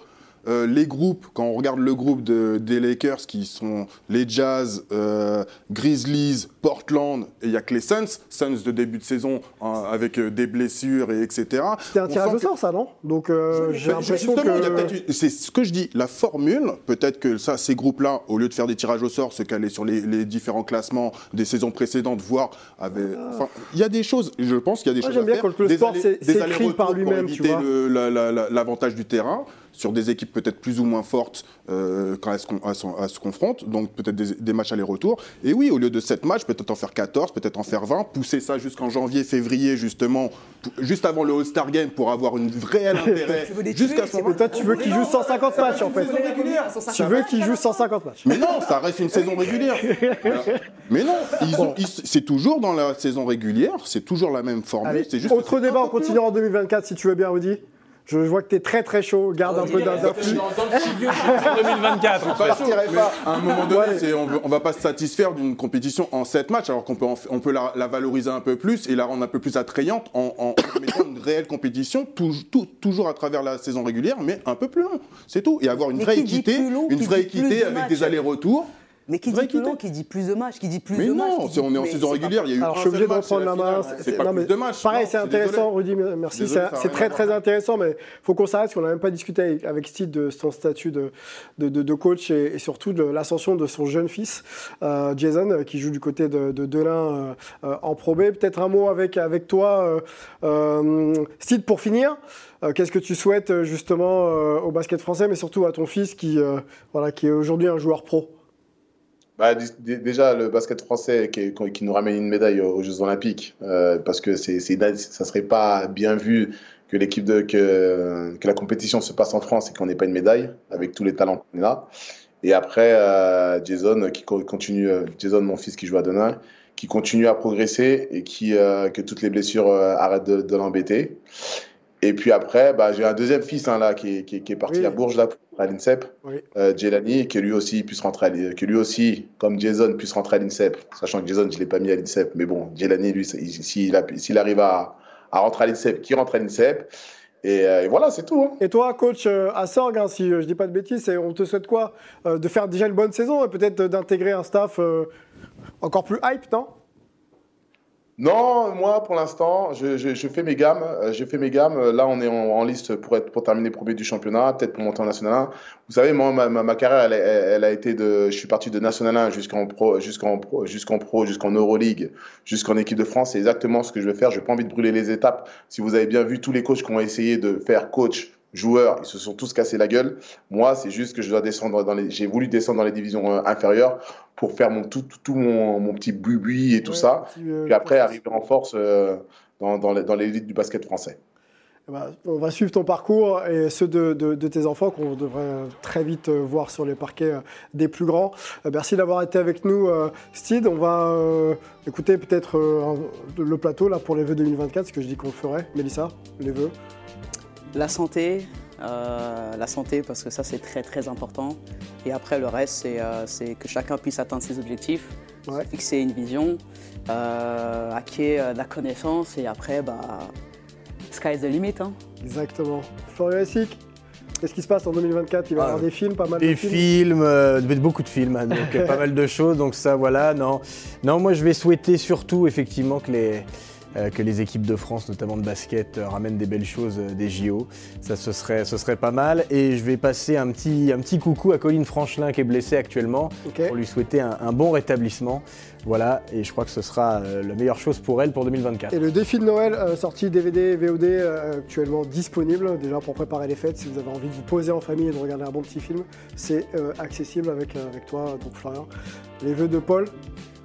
Euh, les groupes, quand on regarde le groupe de- des Lakers, qui sont les Jazz, euh, Grizzlies, Portland, et il n'y a que les Suns, Suns de début de saison hein, avec euh, des blessures et etc. C'était un On tirage au que- sort, ça, non? Donc euh, j'ai l'impression que. C'est ce que je dis. La formule, peut-être que ça, ces groupes-là, au lieu de faire des tirages au sort, se caler sur les, les différents classements des saisons précédentes, voir. Avec, enfin, il y a des choses. Je pense qu'il y a des Moi, choses. j'aime bien faire. quand le Des sport s'écrit par lui-même, tu éviter vois. le- la- la- la- l'avantage du terrain sur des équipes peut-être plus ou moins fortes euh, quand elles se, con- elles se- elles se confrontent. Donc peut-être des, des matchs aller-retour. Et oui, au lieu de 7 matchs, peut-être en faire 14, peut-être en faire 20, pousser ça jusqu'en janvier, février, justement, juste avant le All-Star Game pour avoir une réel intérêt. [laughs] Tu veux les Jusqu'à tuer, ce c'est moment Mais toi, tu veux qu'il joue 150 matchs, en fait. Tu veux qu'il joue 150 matchs. Mais non, ça reste une saison régulière. [laughs] Voilà. Mais non, ils ont- ils- c'est toujours dans la saison régulière, c'est toujours la même formule. Allez, c'est juste autre débat, on continuera en 2024, si tu veux bien, Rudy. Je vois que tu es très très chaud, garde un peu d'un- d'influx. En 2024, en fait. Pas chaud, mais à un moment donné, Ouais. on, veut- on va pas se satisfaire d'une compétition en 7 matchs, alors qu'on peut, en on peut la, la valoriser un peu plus et la rendre un peu plus attrayante en, en mettant une réelle compétition, tou- tou- toujours à travers la saison régulière, mais un peu plus long. C'est tout. Et avoir une Mais vraie équité, long, une vraie équité de avec matchs des allers-retours. Mais qui Vraie dit plus long, qui dit plus de matchs, qui dit plus Mais de matchs. non, dit- on est en mais saison régulière, il y a eu Alors, un je suis obligé de reprendre la main. C'est- pas non, plus de matchs. Pareil, c'est intéressant, désolé. Rudy. Merci. C'est très très intéressant, mais il faut qu'on s'arrête parce qu'on n'a même pas discuté avec, Steve de son statut de, de, de- de coach et, et surtout de l'ascension de son jeune fils, euh, Jason, euh, qui joue du côté de, de Delin euh, en Pro B. Peut-être un mot avec, avec toi, euh, euh, Steve, pour finir. Euh, Qu'est-ce que tu souhaites justement euh, au basket français, mais surtout à ton fils qui, euh, voilà, qui est aujourd'hui un joueur pro? Bah, déjà, le basket français qui, qui nous ramène une médaille aux Jeux Olympiques, euh, parce que c'est, ina- ça serait pas bien vu que l'équipe de que, que la compétition se passe en France et qu'on n'ait pas une médaille avec tous les talents qu'on a. Et après, euh, Jason qui co- continue, euh, Jason, mon fils qui joue à Denain, qui continue à progresser et qui euh, que toutes les blessures euh, arrêtent de, de l'embêter. Et puis après, bah, j'ai un deuxième fils hein, là qui est, qui est- qui est parti Oui. à Bourges là pour à l'INSEP Oui. euh, Jelani, que lui aussi puisse rentrer, à que lui aussi, comme Jason, puisse rentrer à l'INSEP. Sachant que Jason, je l'ai pas mis à l'INSEP, mais bon, Jelani, lui, il- s'il arrive à, à rentrer à l'INSEP, qu'il rentre à l'INSEP. Et, euh, et voilà, c'est tout. hein. Et toi, coach euh, à Sorgue, hein, si je dis pas de bêtises, on te souhaite quoi De faire déjà une bonne saison et peut-être d'intégrer un staff encore plus hype, non? Non, moi pour l'instant, je, je- je fais mes gammes. euh, Je fais mes gammes. Là, on est en, en liste pour être pour terminer premier du championnat, peut-être pour monter en National 1. Vous savez, moi, ma, ma, ma carrière, elle, elle- elle a été de. Je suis parti de National 1 jusqu'en pro, jusqu'en pro, jusqu'en pro, jusqu'en Euroleague, jusqu'en équipe de France. C'est exactement ce que je veux faire. J'ai pas envie de brûler les étapes. Si vous avez bien vu tous les coachs qui ont essayé de faire coach. Joueurs, ils se sont tous cassés la gueule. Moi, c'est juste que je dois descendre dans les. J'ai voulu descendre dans les divisions euh, inférieures pour faire mon tout, tout, tout mon, mon petit bubi et tout Ouais, ça. petit, euh, Puis après, arriver en force euh, dans, dans, dans l'élite du basket français. Eh ben, on va suivre ton parcours et ceux de, de- de tes enfants qu'on devrait très vite euh, voir sur les parquets des plus grands. Merci d'avoir été avec nous, Steve. On va euh, écouter peut-être euh, le plateau là pour les vœux 2024, ce que je dis qu'on ferait. Mélissa, les vœux. La santé, euh, la santé parce que ça c'est très très important. Et après le reste c'est euh, que chacun puisse atteindre ses objectifs, Ouais. fixer une vision, euh, acquérir euh, de la connaissance et après bah sky is the limit. Hein. Exactement. Florian qu'est-ce qui se passe en 2024 Il va y Ah, avoir des films, pas mal Des de films. films, euh, beaucoup de films, hein, donc pas [laughs] mal de choses. Donc ça, voilà, non. Non, moi je vais souhaiter surtout effectivement que les, que les équipes de France, notamment de basket, euh, ramènent des belles choses euh, des JO. Ça, ce serait, ce serait pas mal. Et je vais passer un petit, un petit coucou à Colline Franchelin qui est blessée actuellement pour lui souhaiter un, un bon rétablissement. Voilà, et je crois que ce sera euh, la meilleure chose pour elle pour 2024. Et le défi de Noël, euh, sorti DVD, VOD, euh, actuellement disponible, déjà pour préparer les fêtes, si vous avez envie de vous poser en famille et de regarder un bon petit film, c'est euh, accessible avec, euh, avec toi, donc Florian. Les vœux de Paul,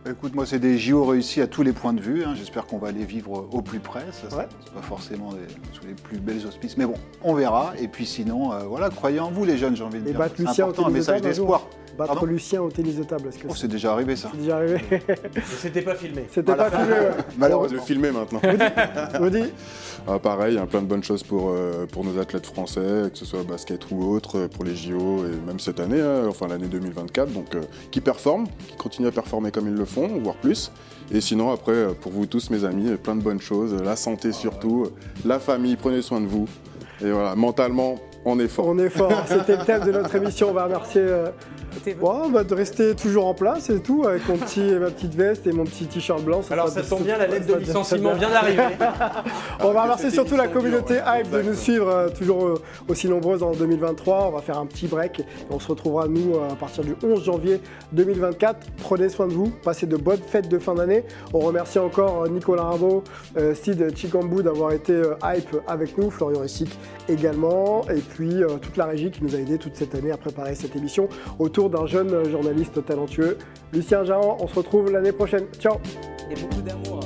Écoute, moi, c'est des JO réussis à tous les points de vue. hein. J'espère qu'on va les vivre au plus près. Ça, Ouais. c'est pas forcément des- sous les plus belles auspices. Mais bon, on verra. Et puis sinon, euh, voilà, croyez en vous, les jeunes, j'ai envie de dire. battre C'est important, un message d'espoir. Battre Pardon Lucien au tennis de table, est-ce que Oh, c'est déjà arrivé, ça. c'est déjà arrivé [laughs] C'était pas filmé. C'était pas filmé, ouais. On [laughs] va Malheureusement. le filmer maintenant. Rudy Ah, pareil, a plein de bonnes choses pour, euh, pour nos athlètes français, que ce soit basket ou autre, euh, pour les JO et même cette année, hein, enfin l'année 2024. Donc, euh, qui performent, qui continuent à performer comme ils le font, voire plus. Et sinon, après, pour vous tous, mes amis, plein de bonnes choses, la santé surtout, la famille, prenez soin de vous. Et voilà, mentalement, on est fort. On est fort. C'était le thème de notre émission. On va remercier euh, vœux. ouais, bah, de rester toujours en place et tout, avec mon petit, ma petite veste et mon petit t-shirt blanc. Alors ça tombe bien, la lettre de licenciement vient d'arriver. [laughs] On va remercier surtout la communauté dure, ouais. Hype de nous suivre euh, toujours euh, aussi nombreuses en 2023. On va faire un petit break et on se retrouvera nous euh, à partir du 11 janvier 2024. Prenez soin de vous, passez de bonnes fêtes de fin d'année. On remercie encore euh, Nicolas euh, Sid Chikambou d'avoir été euh, Hype avec nous, Florian Essic également, et puis euh, toute la régie qui nous a aidé toute cette année à préparer cette émission autour d'un jeune euh, journaliste talentueux, Lucien Jarran. On se retrouve l'année prochaine. Ciao Et beaucoup d'amour.